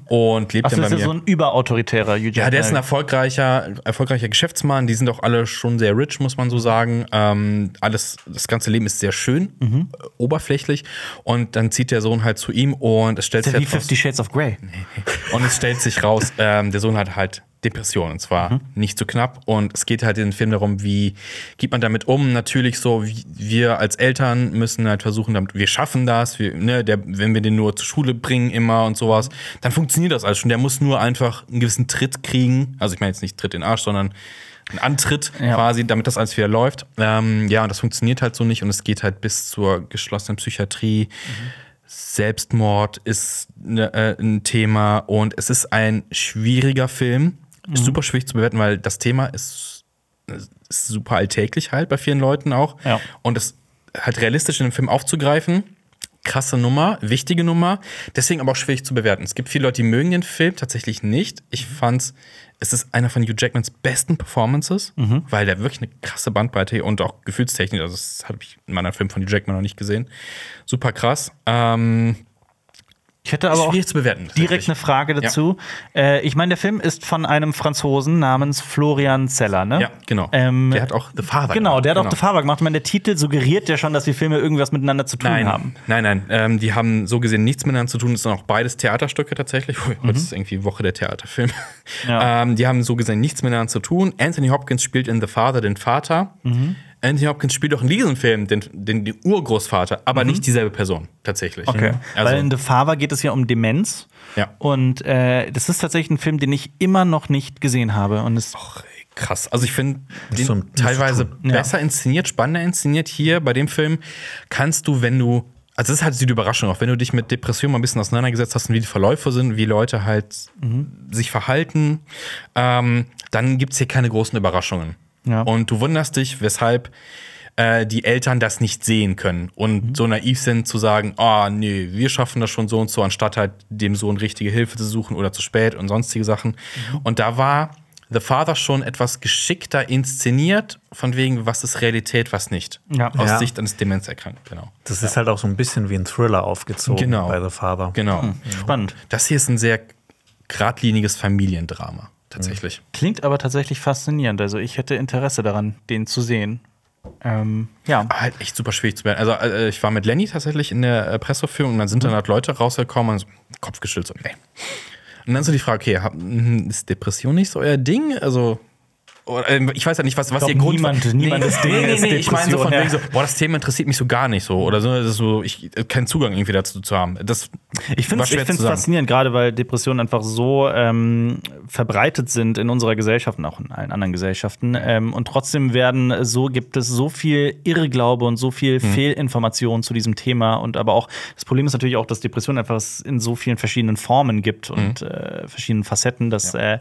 und lebt Achso, dann das bei ist mir. so ein überautoritärer Hugh Ja, der ist ein erfolgreicher, erfolgreicher Geschäftsmann. Die sind auch alle schon sehr rich, muss man so sagen. Ähm, alles, das ganze Leben ist sehr schön, Mhm. äh, oberflächlich. Und dann zieht der Sohn halt zu ihm und es stellt Ist sich ja wie halt raus, Fifty Shades of Grey. und es stellt sich raus, ähm, der Sohn hat halt Depression. Und zwar nicht zu knapp. Und es geht halt in dem Film darum, wie geht man damit um. Natürlich so, wie wir als Eltern müssen halt versuchen, damit, wir schaffen das. Wir, ne, der, wenn wir den nur zur Schule bringen immer und sowas, dann funktioniert das alles schon. Der muss nur einfach einen gewissen Tritt kriegen. Also ich meine jetzt nicht Tritt in den Arsch, sondern einen Antritt Ja. quasi, damit das alles wieder läuft. Ähm, ja, und das funktioniert halt so nicht. Und es geht halt bis zur geschlossenen Psychiatrie. Selbstmord ist ne, äh, ein Thema und es ist ein schwieriger Film. Mhm. Ist super schwierig zu bewerten, weil das Thema ist, ist super alltäglich halt bei vielen Leuten auch. Ja. Und es halt realistisch in dem Film aufzugreifen. Krasse Nummer, wichtige Nummer, deswegen aber auch schwierig zu bewerten. Es gibt viele Leute, die mögen den Film, tatsächlich nicht. Ich fand's, es ist einer von Hugh Jackmans besten Performances, weil der wirklich eine krasse Bandbreite und auch Gefühlstechnik, also das habe ich in meinem Film von Hugh Jackman noch nicht gesehen. Super krass. Ähm, Ich hätte aber auch bewerten. direkt eine Frage dazu. Äh, ich meine, der Film ist von einem Franzosen namens Florian Zeller, ne? Ja, genau. Ähm, der hat auch The Father Genau, der hat auch Genau. The Father gemacht. Ich meine, der Titel suggeriert ja schon, dass die Filme irgendwas miteinander zu tun Nein, haben. nein, nein. Ähm, die haben so gesehen nichts miteinander zu tun. Es sind auch beides Theaterstücke tatsächlich. Ui, Mhm. Heute ist irgendwie Woche der Theaterfilme. Ja. Ähm, die haben so gesehen nichts miteinander zu tun. Anthony Hopkins spielt in The Father den Vater. Mhm. Anthony Hopkins spielt auch in diesem Film den, den, den Urgroßvater, aber nicht dieselbe Person tatsächlich. Mhm. Okay. Also, Weil in The Father geht es ja um Demenz. Ja. Und äh, das ist tatsächlich ein Film, den ich immer noch nicht gesehen habe. Und es krass. Also ich finde den so- teilweise tun. Ja. besser inszeniert, spannender inszeniert. Hier bei dem Film kannst du, wenn du also das ist halt so die Überraschung, auch wenn du dich mit Depressionen mal ein bisschen auseinandergesetzt hast und wie die Verläufe sind, wie Leute halt sich verhalten, ähm, dann gibt es hier keine großen Überraschungen. Ja. Und du wunderst dich, weshalb äh, die Eltern das nicht sehen können und so naiv sind zu sagen, oh nee, wir schaffen das schon so und so, anstatt halt dem Sohn richtige Hilfe zu suchen oder zu spät und sonstige Sachen. Und da war The Father schon etwas geschickter inszeniert, von wegen, was ist Realität, was nicht. Ja. Aus Ja. Sicht eines Demenzerkrankten, genau. Das ist halt auch so ein bisschen wie ein Thriller aufgezogen Genau. bei The Father. Genau. spannend. Das hier ist ein sehr geradliniges Familiendrama, tatsächlich. Klingt aber tatsächlich faszinierend. Also ich hätte Interesse daran, den zu sehen. Ähm, ja. Aber halt echt super schwierig zu werden. Also, äh, ich war mit Lenny tatsächlich in der äh, und dann sind dann halt Leute rausgekommen und so, Kopf geschüttelt, so, nee. Und dann so die Frage, okay, hab, hm, ist Depression nicht so euer Ding? Also, ich weiß ja nicht, was, was ihr Grund niemand- niemandes Ding nee, nee, ist nee, ich meine so von Depression, wegen so, boah, das Thema interessiert mich so gar nicht so. Oder so, das ist so ich keinen Zugang irgendwie dazu zu haben. Das Ich finde war es faszinierend, gerade weil Depressionen einfach so ähm, verbreitet sind in unserer Gesellschaft und auch in allen anderen Gesellschaften. Ähm, und trotzdem werden so gibt es so viel Irrglaube und so viel Mhm. Fehlinformation zu diesem Thema. Und aber auch das Problem ist natürlich auch, dass Depressionen einfach in so vielen verschiedenen Formen gibt und Mhm. äh, verschiedenen Facetten. Das äh,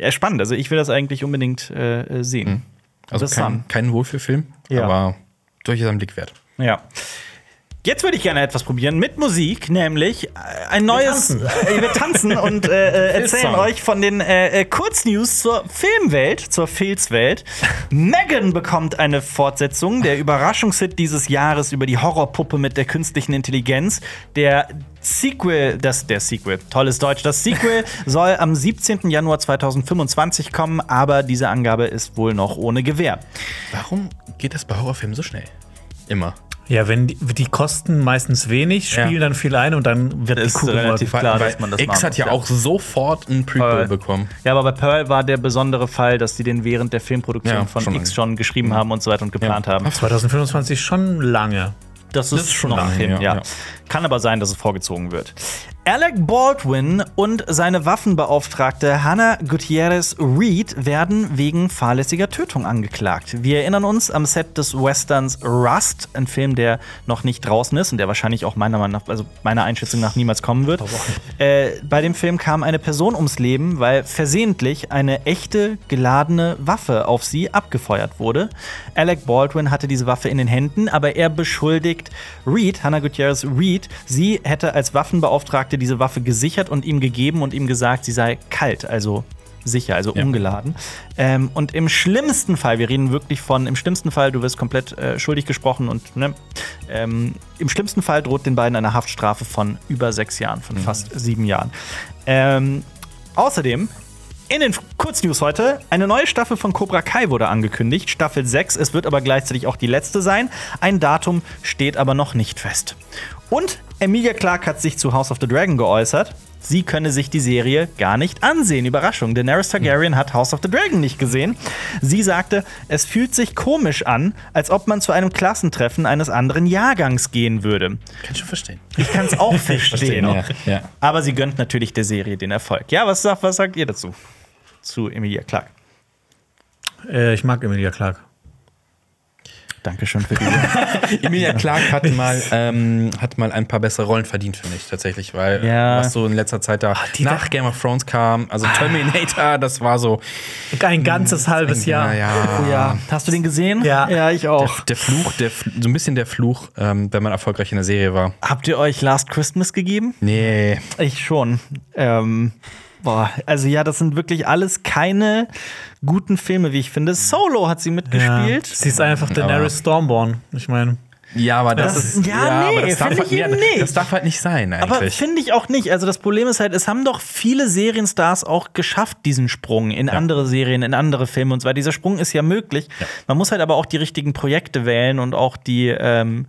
ja, spannend. Also ich will das eigentlich unbedingt äh, sehen. Also Interessant. kein, kein Wohlfühlfilm, Ja. aber durchaus ein Blick wert. Ja. Jetzt würde ich gerne etwas probieren mit Musik, nämlich äh, ein neues. Wir tanzen, wir tanzen und äh, äh, erzählen euch von den äh, äh, Kurznews zur Filmwelt, zur Filzwelt. Megan bekommt eine Fortsetzung, der Überraschungshit dieses Jahres über die Horrorpuppe mit der künstlichen Intelligenz. Der Sequel, das der Sequel, tolles Deutsch. Das Sequel soll am 17. Januar 2025 kommen, aber diese Angabe ist wohl noch ohne Gewähr. Warum geht das bei Horrorfilmen so schnell? Immer. Ja, wenn die, die kosten meistens wenig, Ja. spielen dann viel ein und dann wird Ist die Kugel relativ klar, dass man das X machen hat ja ja. auch sofort ein Prequel bekommen. Ja, aber bei Pearl war der besondere Fall, dass die den während der Filmproduktion Ja, von schon X lange. schon geschrieben haben und so weiter und geplant Ja. haben. 2025 schon lange. Das ist, ist schon noch lange, hin, ja. ja, ja. Kann aber sein, dass es vorgezogen wird. Alec Baldwin und seine Waffenbeauftragte Hannah Gutierrez Reed werden wegen fahrlässiger Tötung angeklagt. Wir erinnern uns am Set des Westerns Rust, ein Film, der noch nicht draußen ist und der wahrscheinlich auch meiner Meinung nach, also meiner Einschätzung nach niemals kommen wird. Äh, bei dem Film kam eine Person ums Leben, weil versehentlich eine echte geladene Waffe auf sie abgefeuert wurde. Alec Baldwin hatte diese Waffe in den Händen, aber er beschuldigt Reed, Hannah Gutierrez Reed, sie hätte als Waffenbeauftragte diese Waffe gesichert und ihm gegeben und ihm gesagt, sie sei kalt, also sicher, also Ja. ungeladen. Ähm, und im schlimmsten Fall, wir reden wirklich von, im schlimmsten Fall, du wirst komplett äh, schuldig gesprochen und ne, ähm, im schlimmsten Fall droht den beiden eine Haftstrafe von über sechs Jahren, von fast sieben Jahren. Ähm, außerdem in den Kurznews heute, eine neue Staffel von Cobra Kai wurde angekündigt, Staffel 6. Es wird aber gleichzeitig auch die letzte sein. Ein Datum steht aber noch nicht fest. Und Emilia Clarke hat sich zu House of the Dragon geäußert. sie könne sich die Serie gar nicht ansehen. Überraschung, Daenerys Targaryen hat House of the Dragon nicht gesehen. Sie sagte, es fühlt sich komisch an, als ob man zu einem Klassentreffen eines anderen Jahrgangs gehen würde. Kann ich schon verstehen. Ich kann es auch verstehen. ja, ja. Aber sie gönnt natürlich der Serie den Erfolg. Ja, was sagt, was sagt ihr dazu? Zu Emilia Clarke. Äh, ich mag Emilia Clarke. Dankeschön für die. Emilia Clarke hat mal, ähm, hat mal ein paar bessere Rollen verdient, finde ich tatsächlich, weil Ja. was so in letzter Zeit da nach Game of Thrones kam, also Terminator, das war so, Ein ganzes halbes Jahr. ja, ja, hast du den gesehen? Ja. ja ich auch. der Fluch, der, so ein bisschen der Fluch, ähm, wenn man erfolgreich in der Serie war. Habt ihr euch Last Christmas gegeben? Nee, Ich schon. Ähm, boah, also ja, das sind wirklich alles keine guten Filme, wie ich finde. Solo hat sie Ja. mitgespielt. Sie ist einfach Daenerys Stormborn. Ich meine, ja, aber das, Das- ist ja, nee, aber das darf, halt, ich ja, eben nicht. das darf halt nicht sein Aber eigentlich. finde ich auch nicht. Also das Problem ist halt, es haben doch viele Serienstars auch geschafft, diesen Sprung in andere Serien, in andere Filme und weiter. Dieser Sprung ist ja möglich. Man muss halt aber auch die richtigen Projekte wählen und auch die. Ähm,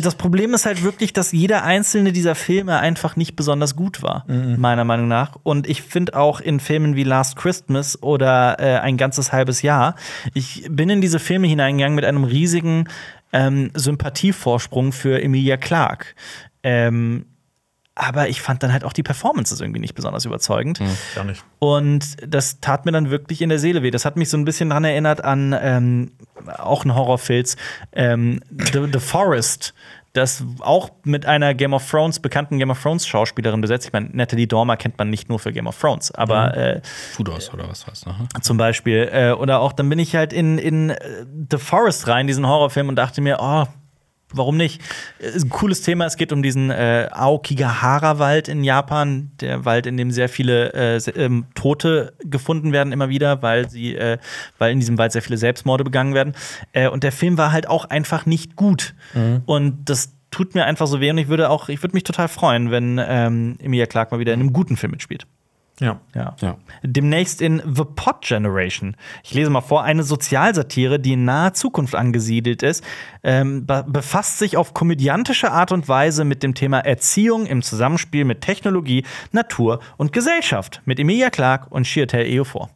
das Problem ist halt wirklich, dass jeder einzelne dieser Filme einfach nicht besonders gut war, meiner Meinung nach. Und ich finde auch in Filmen wie Last Christmas oder äh, ein ganzes halbes Jahr, ich bin in diese Filme hineingegangen mit einem riesigen ähm, Sympathievorsprung für Emilia Clarke. Ähm, aber ich fand dann halt auch die Performances irgendwie nicht besonders überzeugend. gar nicht. Und das tat mir dann wirklich in der Seele weh. Das hat mich so ein bisschen daran erinnert an ähm, auch ein Horrorfilz, ähm, The, The Forest. Das auch mit einer Game of Thrones, bekannten Game of Thrones Schauspielerin besetzt. Ich meine, Natalie Dormer kennt man nicht nur für Game of Thrones, aber äh, Fudos oder was war's noch? zum Beispiel. Äh, oder auch, dann bin ich halt in, in äh, The Forest rein, diesen Horrorfilm, und dachte mir, oh, warum nicht? Ist ein cooles Thema. Es geht um diesen äh, Aokigahara-Wald in Japan, der Wald, in dem sehr viele äh, ähm, Tote gefunden werden immer wieder, weil sie, äh, weil in diesem Wald sehr viele Selbstmorde begangen werden. Äh, und der Film war halt auch einfach nicht gut. Und das tut mir einfach so weh und ich würde auch, ich würde mich total freuen, wenn ähm, Emilia Clarke mal wieder in einem guten Film mitspielt. Ja. Ja. Ja. Demnächst in The Pod Generation. Ich lese mal vor, eine Sozialsatire, die in naher Zukunft angesiedelt ist, ähm, be befasst sich auf komödiantische Art und Weise mit dem Thema Erziehung im Zusammenspiel mit Technologie, Natur und Gesellschaft mit Emilia Clarke und Chiwetel Ejiofor.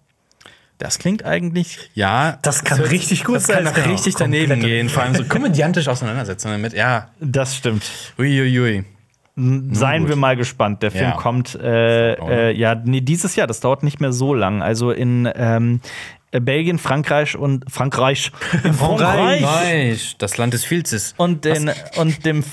Das klingt eigentlich Ja, Das kann richtig gut das sein. kann Das kann richtig daneben komplett- gehen. Vor allem so komödiantisch auseinandersetzen damit. Ja, das stimmt. uiuiui. Seien wir mal gespannt. Der Film Ja. kommt äh, äh, ja nee, dieses Jahr. Das dauert nicht mehr so lang. Also in ähm, Belgien, Frankreich und Frankreich, Frankreich Reich, das Land des Filzes. und, den, und dem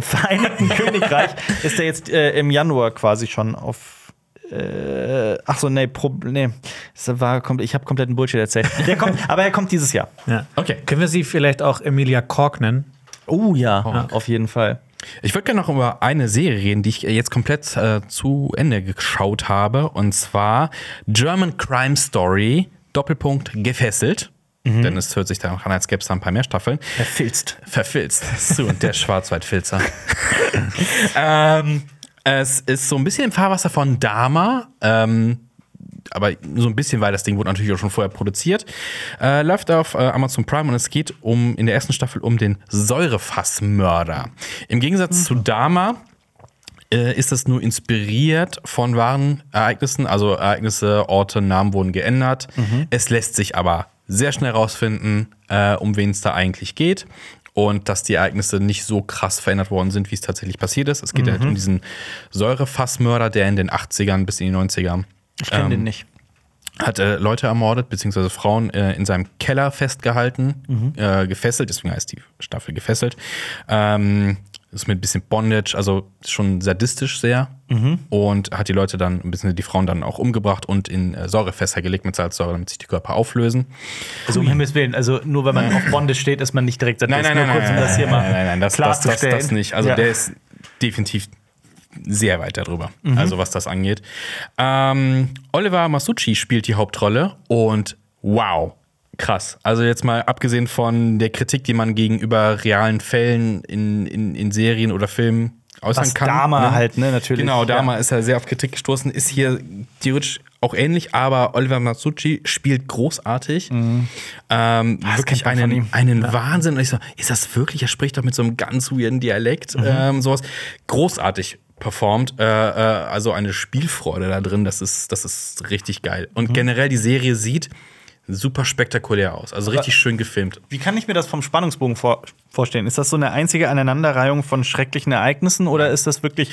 Vereinigten Königreich ist er jetzt äh, im Januar quasi schon auf. Äh, ach so, nee, Pro, nee. Das war, ich habe kompletten Bullshit erzählt. Der kommt, aber er kommt dieses Jahr. Ja. Okay. Können wir sie vielleicht auch Emilia Cork nennen? Oh ja, auf jeden Fall. Ich würde gerne noch über eine Serie reden, die ich jetzt komplett äh, zu Ende geschaut habe. Und zwar German Crime Story, Doppelpunkt gefesselt. Denn es hört sich danach an, als gäbe es da ein paar mehr Staffeln. Verfilzt. Verfilzt. So, und der Schwarzwaldfilzer. ähm, es ist so ein bisschen im Fahrwasser von Dama. Ähm, aber so ein bisschen, weil das Ding wurde natürlich auch schon vorher produziert. Äh, läuft auf äh, Amazon Prime und es geht um in der ersten Staffel um den Säurefassmörder. Im Gegensatz zu Dama äh, ist das nur inspiriert von wahren Ereignissen, also Ereignisse, Orte, Namen wurden geändert. Es lässt sich aber sehr schnell rausfinden, äh, um wen es da eigentlich geht. Und dass die Ereignisse nicht so krass verändert worden sind, wie es tatsächlich passiert ist. Es geht halt um diesen Säurefassmörder, der in den 80ern bis in die 90er Ich kenne Ähm, den nicht. hat äh, Leute ermordet, beziehungsweise Frauen äh, in seinem Keller festgehalten, Mhm. äh, gefesselt, deswegen heißt die Staffel gefesselt. Ähm, ist mit ein bisschen Bondage, also schon sadistisch sehr. Mhm. Und hat die Leute dann, ein bisschen die Frauen dann auch umgebracht und in äh, Säurefässer gelegt mit Salzsäure, damit sich die Körper auflösen. Also um Himmels Willen, also nur weil man auf Bondage steht, ist man nicht direkt Nein, nein, nein, kurz, nein, das hier nein, mal nein, nein, nein, das, das, das, das nicht. Also Ja. der ist definitiv sehr weit darüber, Mhm. also was das angeht. Ähm, Oliver Masucci spielt die Hauptrolle und wow, krass. Also jetzt mal abgesehen von der Kritik, die man gegenüber realen Fällen in, in, in Serien oder Filmen äußern Was kann. Dama halt, ne, natürlich. Genau, Dama Ja. ist ja sehr auf Kritik gestoßen, ist hier theoretisch auch ähnlich, aber Oliver Masucci spielt großartig. Ähm, wirklich kennt man von einen, einen Wahnsinn. Und ich so, ist das wirklich? Er spricht doch mit so einem ganz weirden Dialekt, Mhm. ähm, sowas. Großartig. Performt. Äh, äh, also eine Spielfreude da drin, das ist, das ist richtig geil. Mhm. Und generell die Serie sieht super spektakulär aus. Also richtig schön gefilmt. Wie kann ich mir das vom Spannungsbogen vor vorstellen? Ist das so eine einzige Aneinanderreihung von schrecklichen Ereignissen oder ist das wirklich.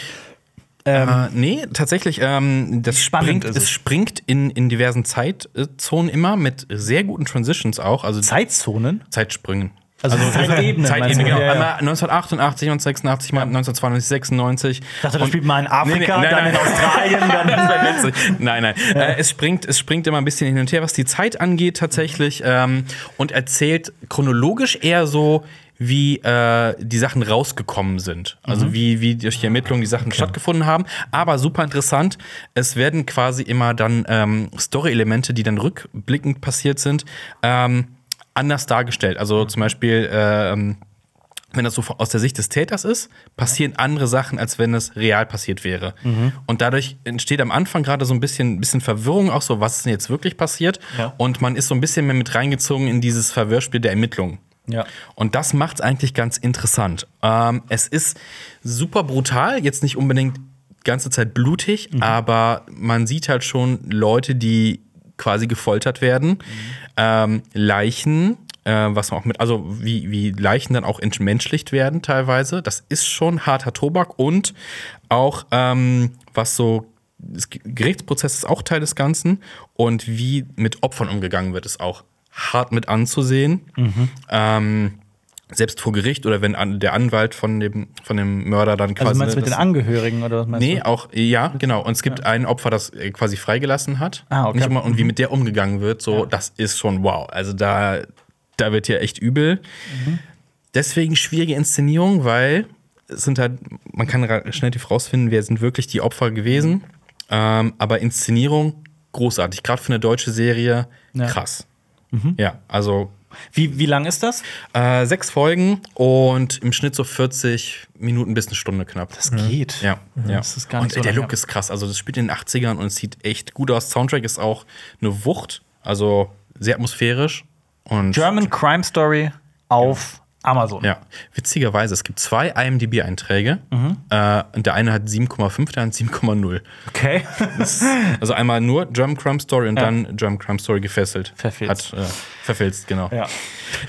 Ähm, Äh, nee, tatsächlich, ähm, das springt, es es? springt in, in diversen Zeitzonen immer mit sehr guten Transitions auch. Also Zeitzonen? Zeitsprüngen. Also, Zeitebenen. Zeitebene, du? genau. Ja, ja. Einmal 1988, 1986, mal 1992, 96. Ich dachte, das spielt mal in Afrika, Nee, nee, nein, dann nein. in Australien, dann wär witzig. Nein, nein. Äh, es, springt, es springt immer ein bisschen hin und her, was die Zeit angeht, tatsächlich. Ähm, und erzählt chronologisch eher so, wie äh, die Sachen rausgekommen sind. Also wie, wie durch die Ermittlungen die Sachen stattgefunden haben. Aber super interessant, es werden quasi immer dann ähm, Story-Elemente, die dann rückblickend passiert sind, ähm, anders dargestellt. Also zum Beispiel ähm, wenn das so aus der Sicht des Täters ist, passieren andere Sachen, als wenn es real passiert wäre. Und dadurch entsteht am Anfang gerade so ein bisschen, bisschen Verwirrung, auch so, was ist denn jetzt wirklich passiert? Ja. Und man ist so ein bisschen mehr mit reingezogen in dieses Verwirrspiel der Ermittlungen. Ja. Und das macht es eigentlich ganz interessant. Ähm, es ist super brutal, jetzt nicht unbedingt die ganze Zeit blutig, aber man sieht halt schon Leute, die quasi gefoltert werden, ähm, Leichen, äh, was man auch mit, also wie, wie Leichen dann auch entmenschlicht werden teilweise. Das ist schon harter Tobak und auch ähm, was so das Gerichtsprozess ist auch Teil des Ganzen und wie mit Opfern umgegangen wird, ist auch hart mit anzusehen. Ähm, selbst vor Gericht oder wenn an, der Anwalt von dem, von dem Mörder dann quasi. Also meinst du mit den Angehörigen oder was meinst Nee, du? auch, ja, genau. Und es gibt ein Opfer, das äh, quasi freigelassen hat. Ah, okay. Nicht immer, und wie mit der umgegangen wird, so, das ist schon wow. Also da, da wird ja echt übel. Mhm. Deswegen schwierige Inszenierung, weil es sind halt, man kann schnell rausfinden, wer sind wirklich die Opfer gewesen. Ähm, aber Inszenierung großartig. Gerade für eine deutsche Serie Ja. Mhm. krass. Ja, also Wie, wie lang ist das? äh, sechs Folgen und im Schnitt so 40 Minuten bis eine Stunde knapp. Das geht. Ja, ja. Das ist gar nicht und so der. Look ist krass. Also, das spielt in den 80ern und es sieht echt gut aus. Soundtrack ist auch eine Wucht, also sehr atmosphärisch. Und German Crime Story auf Amazon. ja, witzigerweise, es gibt zwei IMDb-Einträge. Mhm. Äh, und der eine hat 7,5, der andere 7,0. Okay. Also einmal nur German Crime Story und dann German Crime Story gefesselt. Verfilzt. Hat, äh, verfilzt, genau. ja.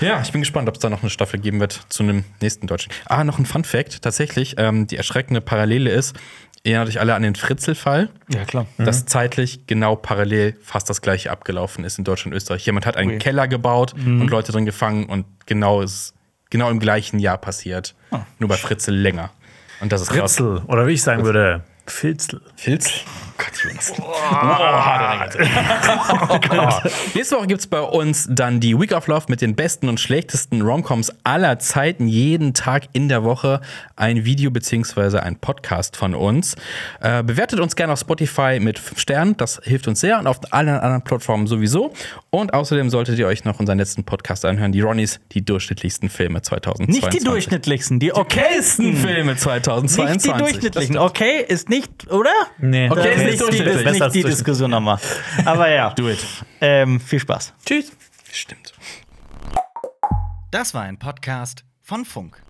Ja, ich bin gespannt, ob es da noch eine Staffel geben wird zu einem nächsten Deutschen. Ah, noch ein Fun Fact. Tatsächlich, ähm, die erschreckende Parallele ist, ihr erinnert euch alle an den Fritzel-Fall, Ja, klar. dass zeitlich genau parallel fast das gleiche abgelaufen ist in Deutschland und Österreich. Jemand hat einen Ui. Keller gebaut und Leute drin gefangen und genau ist genau im gleichen Jahr passiert. Nur bei Fritzel länger. Und das ist krass. Ritzel. Oder wie ich sagen würde, Filzel. Filz? Gott, Jungs. Oh, Nächste Woche gibt es bei uns dann die Week of Love mit den besten und schlechtesten Romcoms aller Zeiten. Jeden Tag in der Woche ein Video bzw. ein Podcast von uns. Äh, bewertet uns gerne auf Spotify mit 5 Sternen. Das hilft uns sehr und auf allen anderen Plattformen sowieso. Und außerdem solltet ihr euch noch unseren letzten Podcast anhören. Die Ronnies, die durchschnittlichsten Filme 2022. Nicht die durchschnittlichsten, die okaysten. Filme Nicht 2022. die durchschnittlichen. Okay, ist nicht, oder? Nee. Okay, ist Das nicht die, Besser nicht als die. Diskussion nochmal. Aber ja. Do it. Ähm, viel Spaß. Tschüss. Stimmt. Das war ein Podcast von Funk.